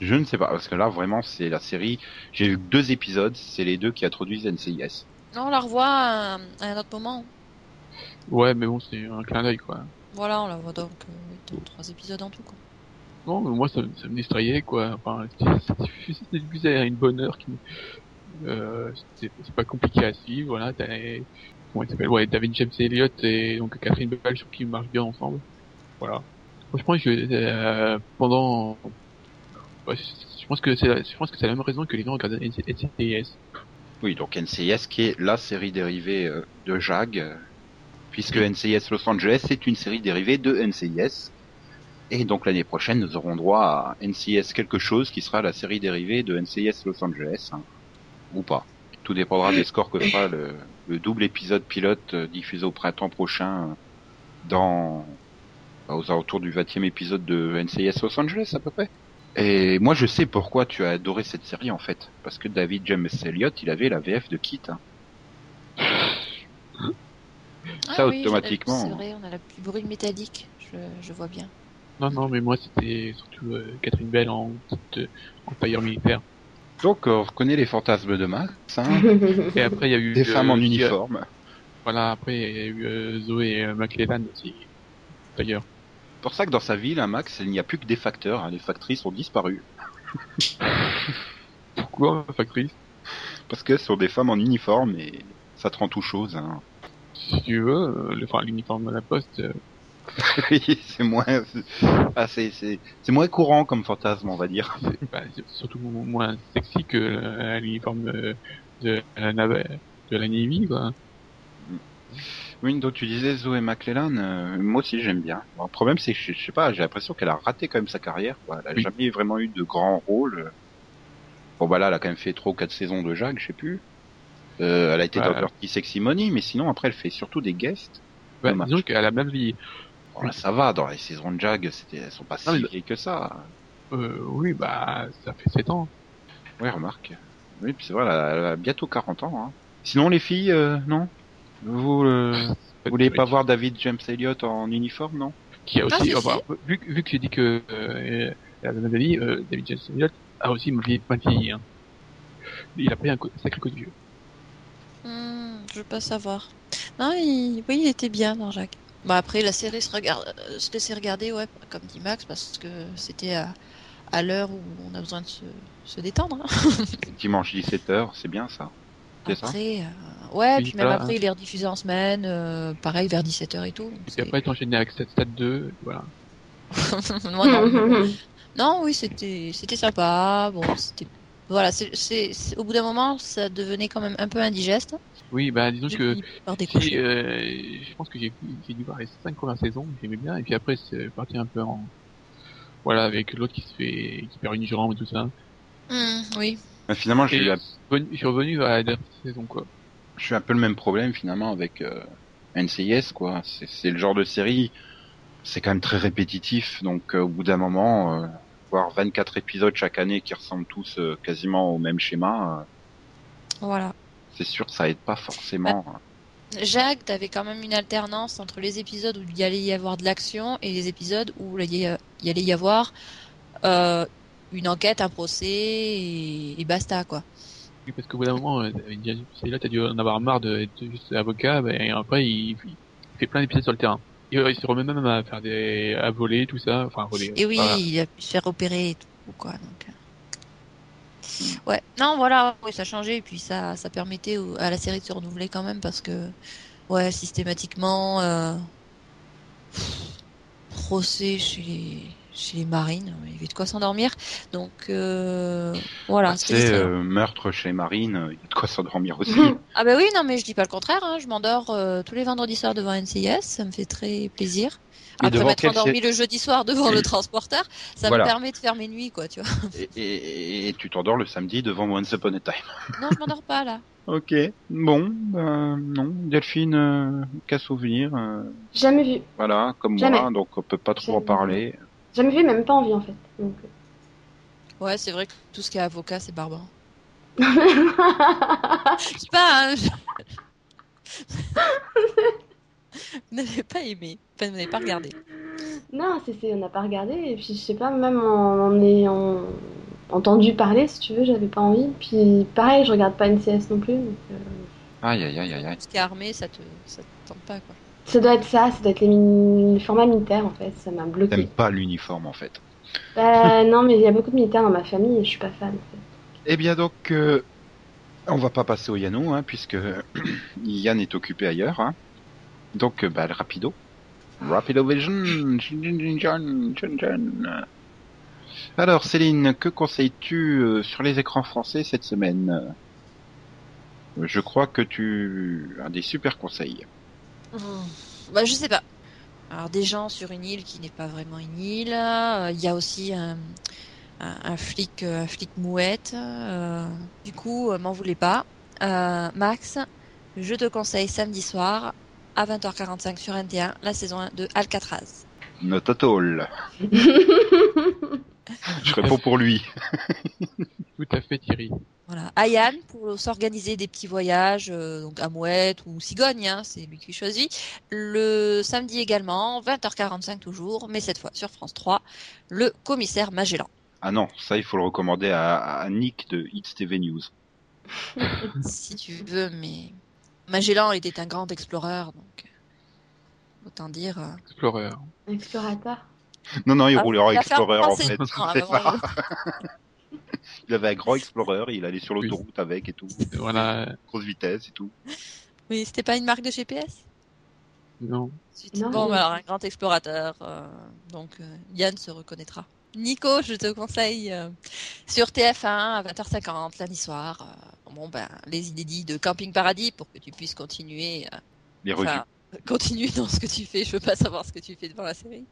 Je ne sais pas, parce que là, vraiment, c'est la série. J'ai vu que deux épisodes, c'est les deux qui introduisent NCIS. Non, on la revoit à, un- à un autre moment. Ouais, mais bon, c'est un clin d'œil, quoi. Voilà, on la voit donc euh, dans trois épisodes en tout. Quoi. Non, mais moi, ça, ça me distrayait, quoi. Enfin, c'est c'est diffusé à une bonne heure qui, euh, c'est pas compliqué à suivre, voilà, t'as, comment il s'appelle? Ouais, David James Elliott et donc Catherine Bell, je trouve qu'ils marchent bien ensemble. Voilà. Franchement, je, euh, pendant, ouais, je pense que c'est, la- je pense que c'est la même raison que les gens regardent NCIS. Oui, donc NCIS qui est la série dérivée euh, de JAG, euh, puisque NCIS Los Angeles est une série dérivée de NCIS. Et donc l'année prochaine, nous aurons droit à NCIS quelque chose qui sera la série dérivée de NCIS Los Angeles, hein. ou pas. Tout dépendra des scores que fera le, le double épisode pilote euh, diffusé au printemps prochain dans bah, aux alentours du 20e épisode de NCIS Los Angeles à peu près. Et moi je sais pourquoi tu as adoré cette série en fait, parce que David James Elliott, il avait la VF de Kit. hein. Ça, oui, automatiquement. C'est vrai, on a la plus bruit métallique, je, je vois bien. Non, non, mais moi, c'était surtout euh, Catherine Bell en petite, euh, en tailleur militaire. Donc on reconnaît les fantasmes de Max, hein, Et après, il y a eu des euh, femmes en aussi, uniforme. Voilà, après, il y a eu euh, Zoé McClellan aussi. D'ailleurs. C'est pour ça que dans sa ville, hein, Max, il n'y a plus que des facteurs, hein, les factrices ont disparu. Pourquoi, factrice Parce que ce sont des femmes en uniforme et ça te rend tout chose. Hein. Si tu veux, euh, le, enfin, l'uniforme de la poste, euh, Oui, c'est moins, ah, c'est, c'est, c'est moins courant comme fantasme, on va dire. c'est bah, c'est surtout moins sexy que euh, l'uniforme euh, de la de la Navy, quoi. Oui, donc tu disais Zoé McClellan, euh, moi aussi j'aime bien. Bon, le problème c'est que je, je sais pas, j'ai l'impression qu'elle a raté quand même sa carrière. Quoi. Elle a Oui. jamais vraiment eu de grands rôles. Bon bah là, elle a quand même fait trois ou quatre saisons de Jacques, je sais plus. Euh, elle a été Ouais. dans Dirty Sexy Money, mais sinon après elle fait surtout des guests. Dommage. disons qu'elle a même vie. Bon, là ça va, dans les saisons de Jag, c'était, elles sont pas si mais- vieilles que ça. Euh, oui, bah, ça fait 7 ans. Ouais, remarque. Oui, puis c'est vrai, elle a, elle a bientôt 40 ans. Hein. Sinon les filles, euh, non? Vous, euh, vous voulez pas voir David James Elliott en uniforme, non? Qui a Ah, aussi, si, enfin, vu, que- vu que j'ai dit que euh, la euh, David James Elliott a aussi mal vieilli. mal vieilli, hein. Il a pris un, sacré coup de vieux. Hmm, je veux pas savoir. Non, il... oui, il était bien dans Jacques. Bah après, la série se regarde, euh, se laisser regarder, ouais, comme dit Max, parce que c'était à, à l'heure où on a besoin de se, se détendre. hein. Dimanche 17h, c'est bien ça. C'est ça Après, euh, ouais, Oui, puis même voilà. après, il est rediffusé en semaine, euh, pareil, vers 17h et tout. Et puis c'est- après, t'enchaînais avec Stade Stade 2, voilà. non, non, non, oui, c'était, c'était sympa. Bon, c'était, voilà, c'est, c'est, c'est- au bout d'un moment, ça devenait quand même un peu indigeste. Oui, bah disons que si, euh, je pense que j'ai j'ai dû voir les cinq premières saisons, j'aimais bien, et puis après c'est parti un peu en voilà avec l'autre qui se fait qui perd une jambe et tout ça. Hum, oui. Mais Finalement, je suis revenu à la dernière saison quoi. je suis un peu le même problème finalement avec euh, NCIS quoi. C'est le genre de série, c'est quand même très répétitif, donc euh, au bout d'un moment, euh, voir 24 épisodes chaque année qui ressemblent tous euh, quasiment au même schéma, euh, Voilà. c'est sûr que ça aide pas forcément. Jacques, t'avais quand même une alternance entre les épisodes où il y allait y avoir de l'action et les épisodes où il y a- il y allait y avoir euh, une enquête, un procès et, et basta quoi. Oui, parce qu'au bout d'un moment, euh, c'est là t'as dû en avoir marre d'être juste avocat, ben, et après il, il fait plein d'épisodes sur le terrain. Il, il se remet même à faire des à voler tout ça, enfin voler. Et oui, voilà. il a pu se faire opérer et tout quoi. Donc, euh. ouais, non voilà, oui, ça changeait et puis ça, ça permettait à la série de se renouveler quand même parce que ouais, systématiquement euh, procès chez les chez les marines, il y avait de quoi s'endormir. Donc euh, voilà, c'était C'est distrayant. euh, meurtre chez Marine, il y a de quoi s'endormir aussi. Ah bah oui, non mais je dis pas le contraire, hein. je m'endors euh, tous les vendredis soirs devant NCIS, ça me fait très plaisir. Et Après m'être endormi le jeudi soir devant le transporteur, ça Voilà. me permet de faire mes nuits quoi, tu vois. et, et- et tu t'endors le samedi devant Once Upon a Time. Non, je m'endors pas là. Ok, bon, ben non, Delphine, euh, qu'à souvenir, euh, Jamais vu. voilà, comme Jamais. moi, donc on peut pas trop en parler. Jamais vu, même pas envie en fait. Donc, euh. Ouais, c'est vrai que tout ce qui est avocat, c'est barbare. Je sais pas, hein. Vous n'avez pas aimé, enfin, vous n'avez pas regardé. non, c'est, c'est- on n'a pas regardé. Et puis, je sais pas, même en, en ayant entendu parler, si tu veux, j'avais pas envie. Puis, pareil, je regarde pas NCS non plus. Donc, euh, Aïe, aïe, aïe, aïe, aïe. Tout ce qui est armé, ça te, ça te tente pas quoi. Ça doit être ça, ça doit être les, formats militaires en fait. Ça m'a bloqué. T'aimes pas l'uniforme en fait. Bah, non, mais il y a beaucoup de militaires dans ma famille et je suis pas fan. En fait. Eh bien donc, euh, on va pas passer au Yano, hein, puisque Yann est occupé ailleurs. Hein. Donc, euh, bah, le rapido. Rapido Vision. Alors, Céline, que conseilles-tu euh, sur les écrans français cette semaine? Euh, Je crois que tu as des super conseils. Bah, je sais pas. Alors, des gens sur une île qui n'est pas vraiment une île. euh, Il y a aussi un, flic, euh, un flic mouette. euh, du coup, m'en voulez pas. Max, je te conseille samedi soir à 20h45 sur NT1 la saison 1 de Alcatraz. Not at all. Je réponds pour lui. Tout à fait Thierry. Voilà. Ayane pour s'organiser des petits voyages, euh, donc à Mouette ou Cigogne, hein, c'est lui qui choisit. Le samedi également, 20h45 toujours, mais cette fois sur France 3, le commissaire Magellan. Ah non, ça il faut le recommander à, à Nick de Hits TV News. si tu veux, mais Magellan était un grand explorer, donc euh, autant dire. euh, Explorer. Explorateur. Non, non, il Ah, roulait en Explorer en fait. vraiment. ça. Il avait un grand Explorer, il allait sur Oui. l'autoroute avec et tout, Voilà. grosse vitesse et tout. Mais c'était pas une marque de GPS Non. Non, Bon, alors un grand explorateur, euh, donc euh, Yann se reconnaîtra. Nico, je te conseille euh, sur TF1 à 20h50 lundi soir. euh, bon ben les inédits de Camping Paradis pour que tu puisses continuer, euh, Les revues. Enfin, continuer dans ce que tu fais. Je veux pas savoir ce que tu fais devant la série.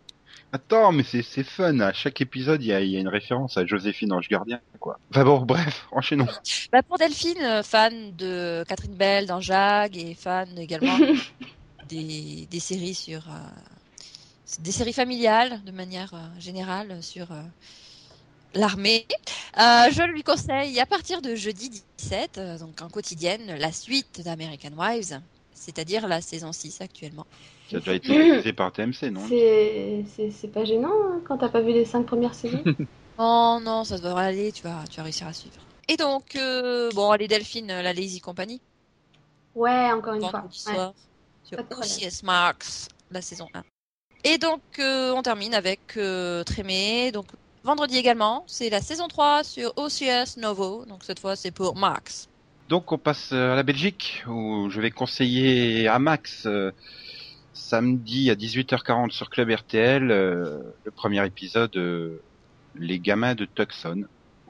Attends, mais c'est c'est fun. À chaque épisode, il y a, il y a une référence à Joséphine Ange Gardien, quoi. Enfin bon, bref, enchaînons. Bah pour Delphine, euh, fan de Catherine Bell dans Jag et fan également des, des séries sur euh, des séries familiales de manière euh, générale sur euh, l'armée. Euh, je lui conseille à partir de jeudi 17, euh, donc en quotidienne, la suite d'American Wives, c'est-à-dire la saison 6 actuellement. Ça a déjà été diffusé par TMC, non C'est, c'est, c'est pas gênant hein, quand t'as pas vu les cinq premières saisons Oh non, ça devrait aller, tu vas, tu vas réussir à suivre. Et donc, euh, bon, allez Delphine, la Lazy Company, Ouais, encore une fois. vendredi Ouais. soir, sur de problème. OCS Max la saison 1. Et donc, euh, on termine avec euh, Trémé. Donc, vendredi également, c'est la saison 3 sur OCS Novo. Donc, cette fois, c'est pour Max. Donc on passe euh, à la Belgique où je vais conseiller à Max euh, samedi à 18h40 sur Club RTL euh, le premier épisode euh, Les gamins de Tucson.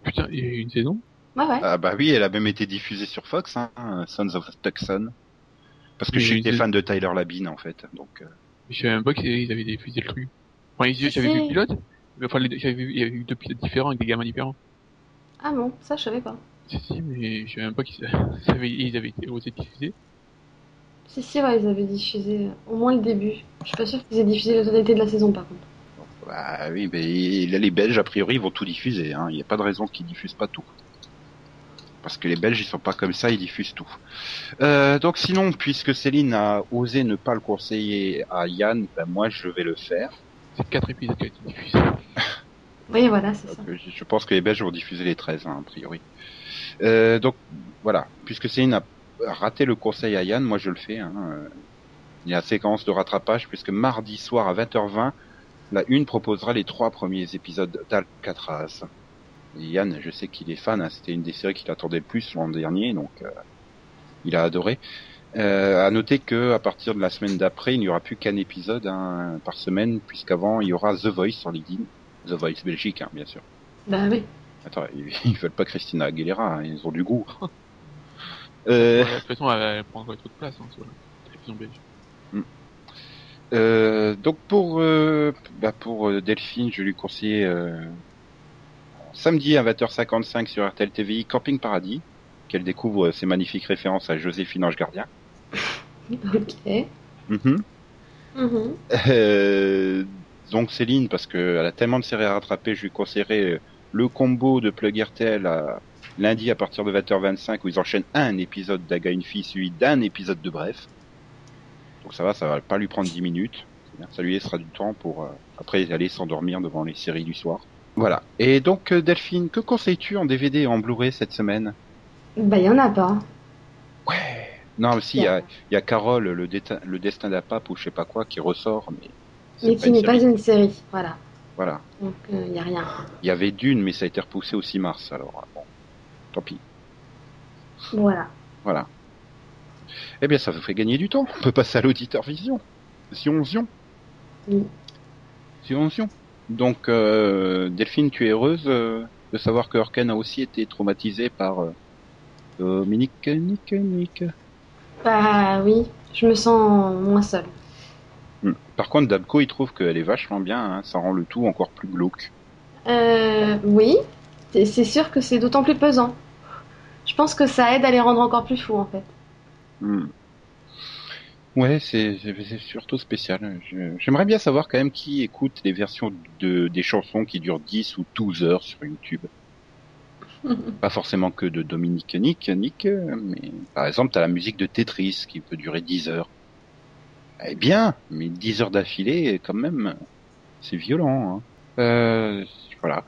Putain, il y a eu une saison? Ouais, ouais. Ah bah oui, elle a même été diffusée sur Fox, hein, Sons of Tucson. Parce que Oui, j'étais oui. fan de Tyler Labine en fait. Donc euh, Je savais même pas qu'ils avaient diffusé le truc. Enfin, ils- Si, j'avais vu le pilote. mais Enfin, il y avait eu deux pilotes différents avec des gamins différents. Ah bon, ça je savais pas. Si, si, mais je savais même pas qu'ils ils avaient, ils avaient été osé diffuser. Si, si, ouais, ils avaient diffusé euh, au moins le début. Je suis pas sûre qu'ils aient diffusé la totalité de la saison par contre. bah oui, mais là, les Belges a priori ils vont tout diffuser. hein. Il n'y a pas de raison qu'ils diffusent pas tout. Parce que les Belges ils sont pas comme ça, ils diffusent tout. Euh, donc sinon, puisque Céline a osé ne pas le conseiller à Yann, ben moi je vais le faire. C'est quatre épisodes qui ont été diffusés. Oui, voilà, c'est ça. Euh, je pense que les Belges vont diffuser les 13, hein, a priori. Euh, donc voilà, puisque Céline a raté le conseil à Yann, moi je le fais. Hein, euh, il y a la séquence de rattrapage, puisque mardi soir à 20h20, la une proposera les trois premiers épisodes d'Alcatraz. Yann, je sais qu'il est fan, hein, c'était une des séries qu'il attendait le plus l'an dernier, donc euh, il a adoré. Euh, à noter que à partir de la semaine d'après, il n'y aura plus qu'un épisode hein, par semaine, puisqu'avant il y aura The Voice sur LinkedIn, The Voice Belgique, hein, bien sûr. Bah oui. Attends, ils, ils veulent pas Christina Aguilera, hein, ils ont du goût. euh, Ouais, de toute façon, elle, prendra trop de place hein, sur la télévision belge. euh, donc pour euh, bah pour euh, Delphine, je lui conseille euh, samedi à 20h55 sur RTL TVI Camping Paradis, qu'elle découvre euh, ses magnifiques références à Joséphine Ange Gardien. Ok. Mhm. Mhm. Euh, donc Céline, parce qu'elle a tellement de séries à rattraper, je lui conseillerais euh, le combo de Plug RTL à lundi à partir de 20h25 où ils enchaînent un épisode d'Aga une fille suivi d'un épisode de Bref. Donc ça va, ça va pas lui prendre 10 minutes. Ça lui laissera du temps pour euh, après aller s'endormir devant les séries du soir. Voilà. Et donc euh, Delphine, que conseilles-tu en DVD et en Blu-ray cette semaine? Bah, y en a pas. Ouais. Non, mais si, il y a, il y a Carole, le, le destin d'un pape ou je sais pas quoi, qui ressort, mais. Mais qui n'est pas une série. Voilà. Voilà. Donc, il y a rien. Il y avait Dune, mais ça a été repoussé au 6 mars, alors euh, bon, tant pis. Voilà. Voilà. Eh bien, ça vous fait gagner du temps. On peut passer à l'auditeur vision. Zion, zion. Oui. Zion, zion. Donc, euh, Delphine, tu es heureuse euh, de savoir que Orken a aussi été traumatisé par euh, Dominique, Nick, Nick. Bah oui, je me sens moins seule. Par contre, Dabko, il trouve qu'elle est vachement bien. hein. Ça rend le tout encore plus glauque. Euh, oui, c'est sûr que c'est d'autant plus pesant. Je pense que ça aide à les rendre encore plus fous en fait. Hmm. Ouais, c'est surtout spécial. J'aimerais bien savoir quand même qui écoute les versions de des chansons qui durent 10 ou 12 heures sur YouTube. Pas forcément que de Dominique Nick, Nick, mais par exemple, t'as la musique de Tetris qui peut durer 10 heures. Eh bien, mais 10 heures d'affilée, quand même, c'est violent. Hein. Euh, voilà.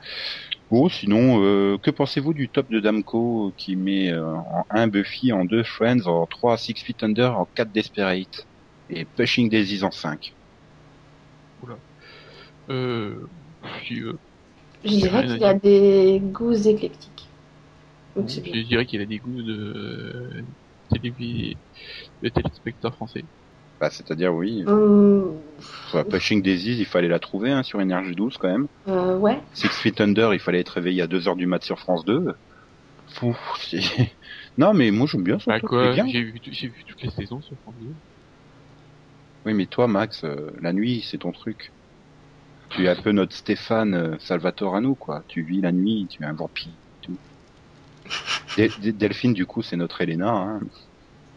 Bon, sinon, euh, que pensez-vous du top de Damco qui met euh, en 1 Buffy, en 2 Friends, en 3 Six Feet Under, en 4 Desperate et Pushing Daisies en 5 Euh, puis, euh, Je dirais qu'il y a des goûts éclectiques. Donc je dirais qu'il a des goûts de, télévi... de téléspectateurs français. Bah, C'est-à-dire, oui, Hum, sur Pushing Daisies, il fallait la trouver hein, sur Énergie 12 quand même. euh, ouais. Six Feet Under, il fallait être réveillé à 2h du mat sur France 2. Fou, c'est- non, mais moi j'aime bien son Bah quoi, j'ai vu, j'ai vu toutes les saisons sur France 2. Oui, mais toi, Max, euh, la nuit, c'est ton truc. Tu es un peu notre Stéphane euh, Salvatore à nous, quoi. Tu vis la nuit, tu es un vampire. Tout. Del- Del- Delphine, du coup, c'est notre Elena. Hein.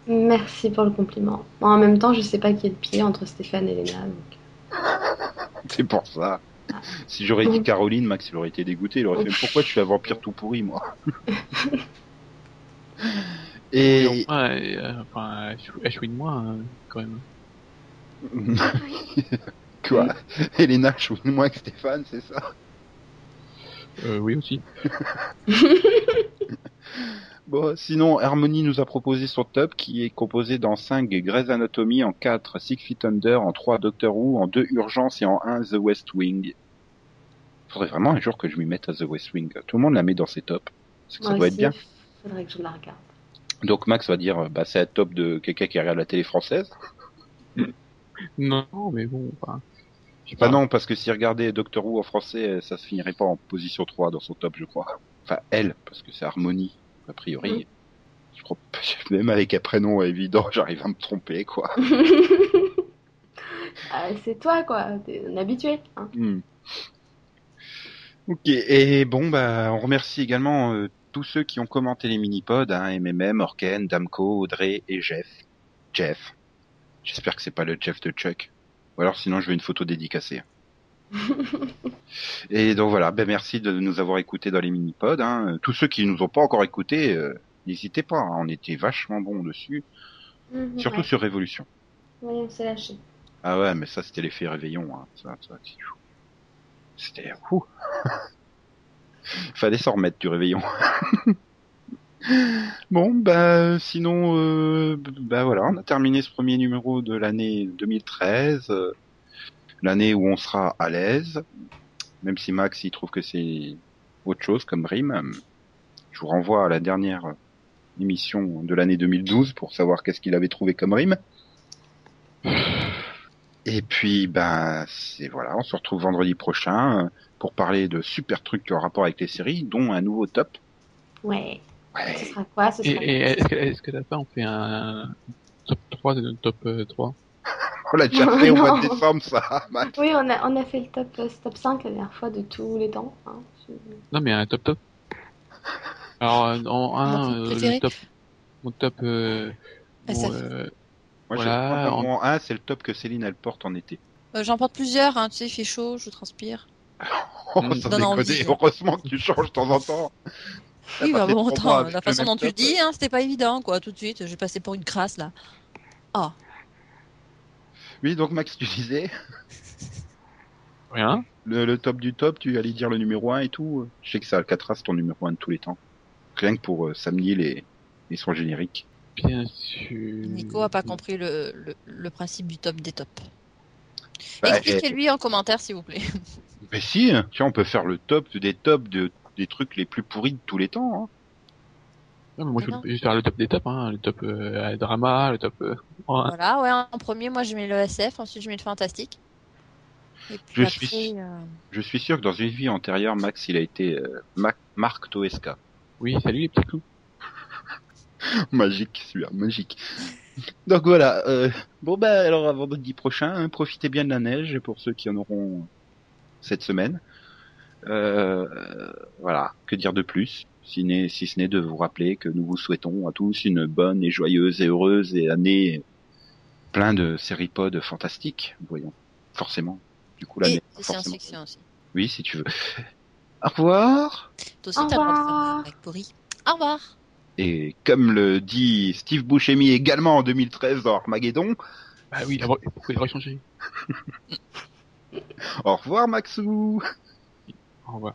Merci pour le compliment. Bon, en même temps, je sais pas qui est le pire entre Stéphane et Léna. Donc... C'est pour ça. Si j'aurais dit Caroline, Max, il aurait été dégoûté. Il aurait fait Pourquoi je suis un vampire tout pourri, moi? Et. Euh, enfin, elle chou- elle chouine moins, hein, quand même. Quoi? Elena chouine moins que Stéphane, c'est ça? Euh, oui aussi. Bon, sinon, Harmony nous a proposé son top qui est composé dans 5 Grey's Anatomy, en 4 Six Feet Under, en 3 Doctor Who, en 2 Urgence et en 1 The West Wing. Faudrait vraiment un jour que je m'y mette à The West Wing. Tout le monde la met dans ses tops. C'est que ça doit être bien. Faudrait que je la regarde. Donc Max va dire, bah c'est un top de quelqu'un qui regarde la télé française. Non, mais bon, enfin. je sais Bah pas. non, parce que si regardait Doctor Who en français, ça se finirait pas en position 3 dans son top, je crois. Enfin, elle, parce que c'est Harmony, a priori. Mhm. Je crois même avec un prénom évident, j'arrive à me tromper, quoi. Ah, c'est toi, quoi. T'es un habitué. Hein. Hmm. Ok, et bon, bah, on remercie également euh, tous ceux qui ont commenté les mini-pods, hein, MMM, Orken, Damco, Audrey et Jeff. Jeff. J'espère que c'est pas le Jeff de Chuck. Ou alors sinon je veux une photo dédicacée. et donc voilà, ben merci de nous avoir écoutés dans les mini-pods. Hein. Tous ceux qui nous ont pas encore écoutés, euh, n'hésitez pas, hein, on était vachement bons dessus. Mhm, Surtout ouais. sur Révolution. Ouais, on s'est lâché. Ah ouais, mais ça c'était l'effet réveillon. Hein. Ça, ça. C'était fou. Fallait s'en remettre du réveillon. bon, bah sinon, euh, bah voilà, on a terminé ce premier numéro de l'année 2013, euh, l'année où on sera à l'aise, même si Max il trouve que c'est autre chose comme rime. Je vous renvoie à la dernière émission de l'année 2012 pour savoir qu'est-ce qu'il avait trouvé comme rime. Et puis, ben, c'est voilà, on se retrouve vendredi prochain euh, pour parler de super trucs en rapport avec les séries, dont un nouveau top. Ouais. Ce Ouais. sera quoi Ce Et, sera et est-ce que, est-ce que la fin on fait un top 3 de top euh, 3 On l'a déjà fait au mois de Non. décembre, ça. Oui, on a, on a fait le top, euh, top 5 la dernière fois de tous les temps. Hein. Non, mais un top top. Alors, euh, en Mon un, truc euh, préféré le top, mon top, euh, Ah, bon, euh, Moi, Voilà, en- mon 1, c'est le top que Céline, elle porte en été. Euh, J'en porte plusieurs, hein, tu sais, il fait chaud, je transpire. Oh, Mm. sans envie. déconner, heureusement que tu changes de temps en temps. Oui, bah bon, attends, la façon dont tu le dis, hein, c'était pas évident, quoi, tout de suite. J'ai passé pour une crasse, là. Ah, Oui, donc Max, tu disais, rien. le, le top du top, tu allais dire le numéro 1 et tout. Je sais que c'est Alcatraz, ton numéro 1 de tous les temps. Rien que pour euh, samedi les, les sons génériques. Bien sûr. Nico a pas compris le, le, le principe du top des tops. Bah, Expliquez-lui en commentaire, s'il vous plaît. Mais si, tiens, on peut faire le top des tops de, des trucs les plus pourris de tous les temps. Hein. Non, mais moi, je non. vais juste faire le top des tops, hein. Le top euh, drama, le top. Euh, Voilà, ouais, en premier, moi, je mets le SF, ensuite, je mets le fantastique. Et puis Je après, suis- euh, Je suis sûr que dans une vie antérieure, Max, il a été euh, Mac- Marc Toesca. Oui, salut les petits clous. magique, celui-là, magique. Donc voilà. Euh, bon bah alors à vendredi prochain, hein, profitez bien de la neige pour ceux qui en auront cette semaine. Euh, voilà, que dire de plus? Si, ce n'est de vous rappeler que nous vous souhaitons à tous une bonne et joyeuse et heureuse et année plein de séries pod fantastiques, voyons, forcément. Du coup l'année, Et science-fiction aussi. Oui, si tu veux. Au revoir. Toi aussi, Au t'as le droit de faire pourri. Au revoir. Et comme le dit Steve Buscemi également en 2013 dans Armageddon, Bah oui, il a- pourquoi il aurait changé au revoir Maxou. Au revoir.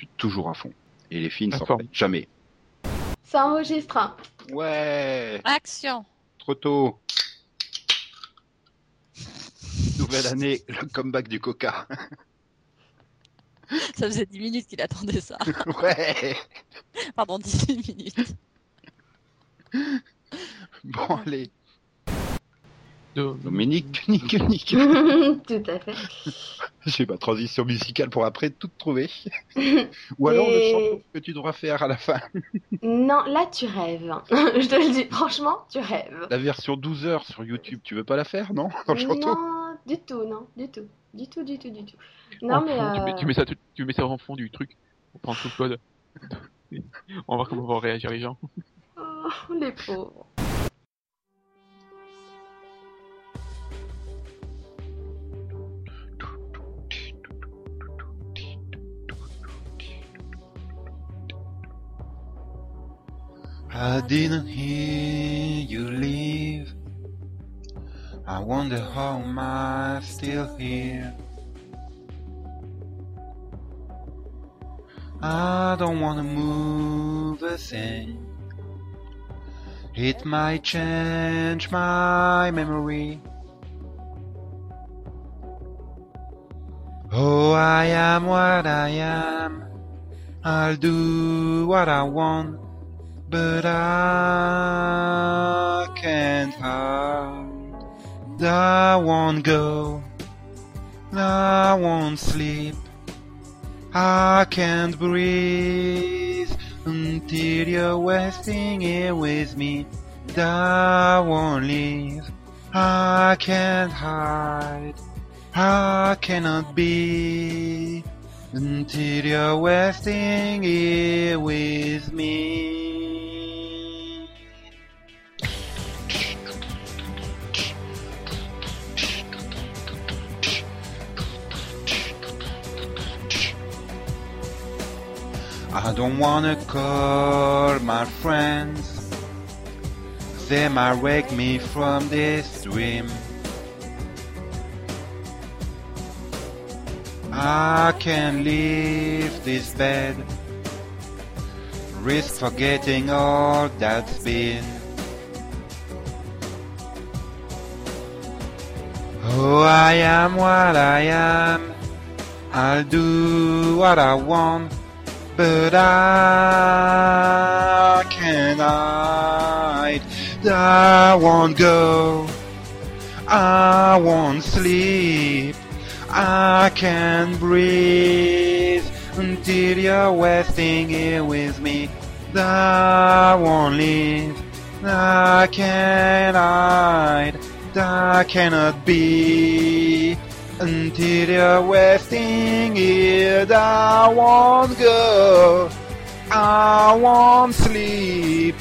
Suis toujours à fond. Et les filles ne remettent jamais. Ça enregistre. hein. Ouais, Action. trop tôt. Nouvelle année, le comeback du coca. Ça faisait 10 minutes qu'il attendait ça. Ouais. Pardon, 18 minutes. Bon, allez. Dominique, nique, nique. Tout à fait. J'ai ma transition musicale pour après tout trouver. Ou alors le chant que tu devras faire à la fin. Non, là tu rêves. Je te le dis, franchement, tu rêves. La version 12 heures sur YouTube, tu veux pas la faire, non? Dans le Non, du tout, non, du tout. Du tout, du tout, du tout. Non, en mais. fond, tu, mets, euh, tu mets ça, tu, tu mets ça en fond du truc. On prend tout code. On va voir comment vont réagir les gens. Oh, les pauvres. I didn't hear you leave. I wonder how am I still here. I don't wanna move a thing. It might change my memory. Oh, I am what I am. I'll do what I want, but I can't hide. I won't go. I won't sleep. I can't breathe until you're resting here with me. I won't leave. I can't hide. I cannot be until you're resting here with me. I don't wanna call my friends. They might wake me from this dream. I can leave this bed. Risk forgetting all that's been. Oh, I am what I am. I'll do what I want, but I can't hide. I won't go. I won't sleep. I can't breathe until you're resting here with me. I won't leave. I can't hide. I cannot be until you're resting here. I won't go. I won't sleep.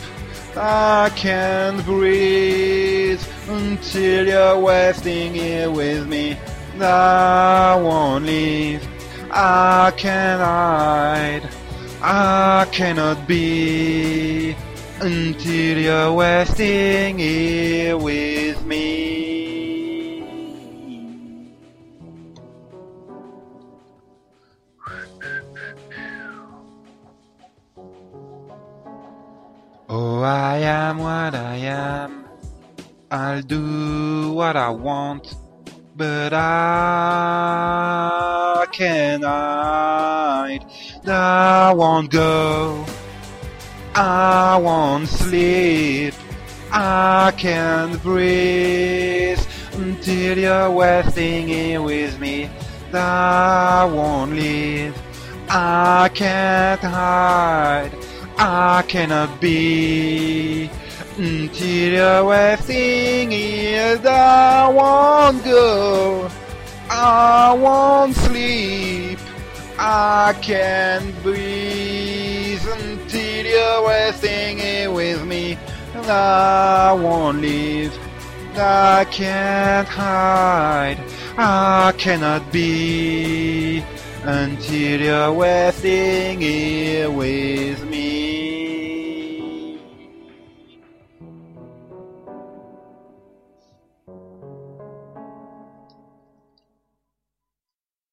I can't breathe until you're resting here with me. I won't leave. I can't hide. I cannot be until you're resting here with me. Oh, I am what I am. I'll do what I want, but I can't hide. I won't go. I won't sleep. I can't breathe until you're resting here with me. I won't leave. I can't hide. I cannot be until resting here. I won't go. I won't sleep. I can't breathe until you're here with me. and I won't leave. I can't hide. I cannot be until you're here with me.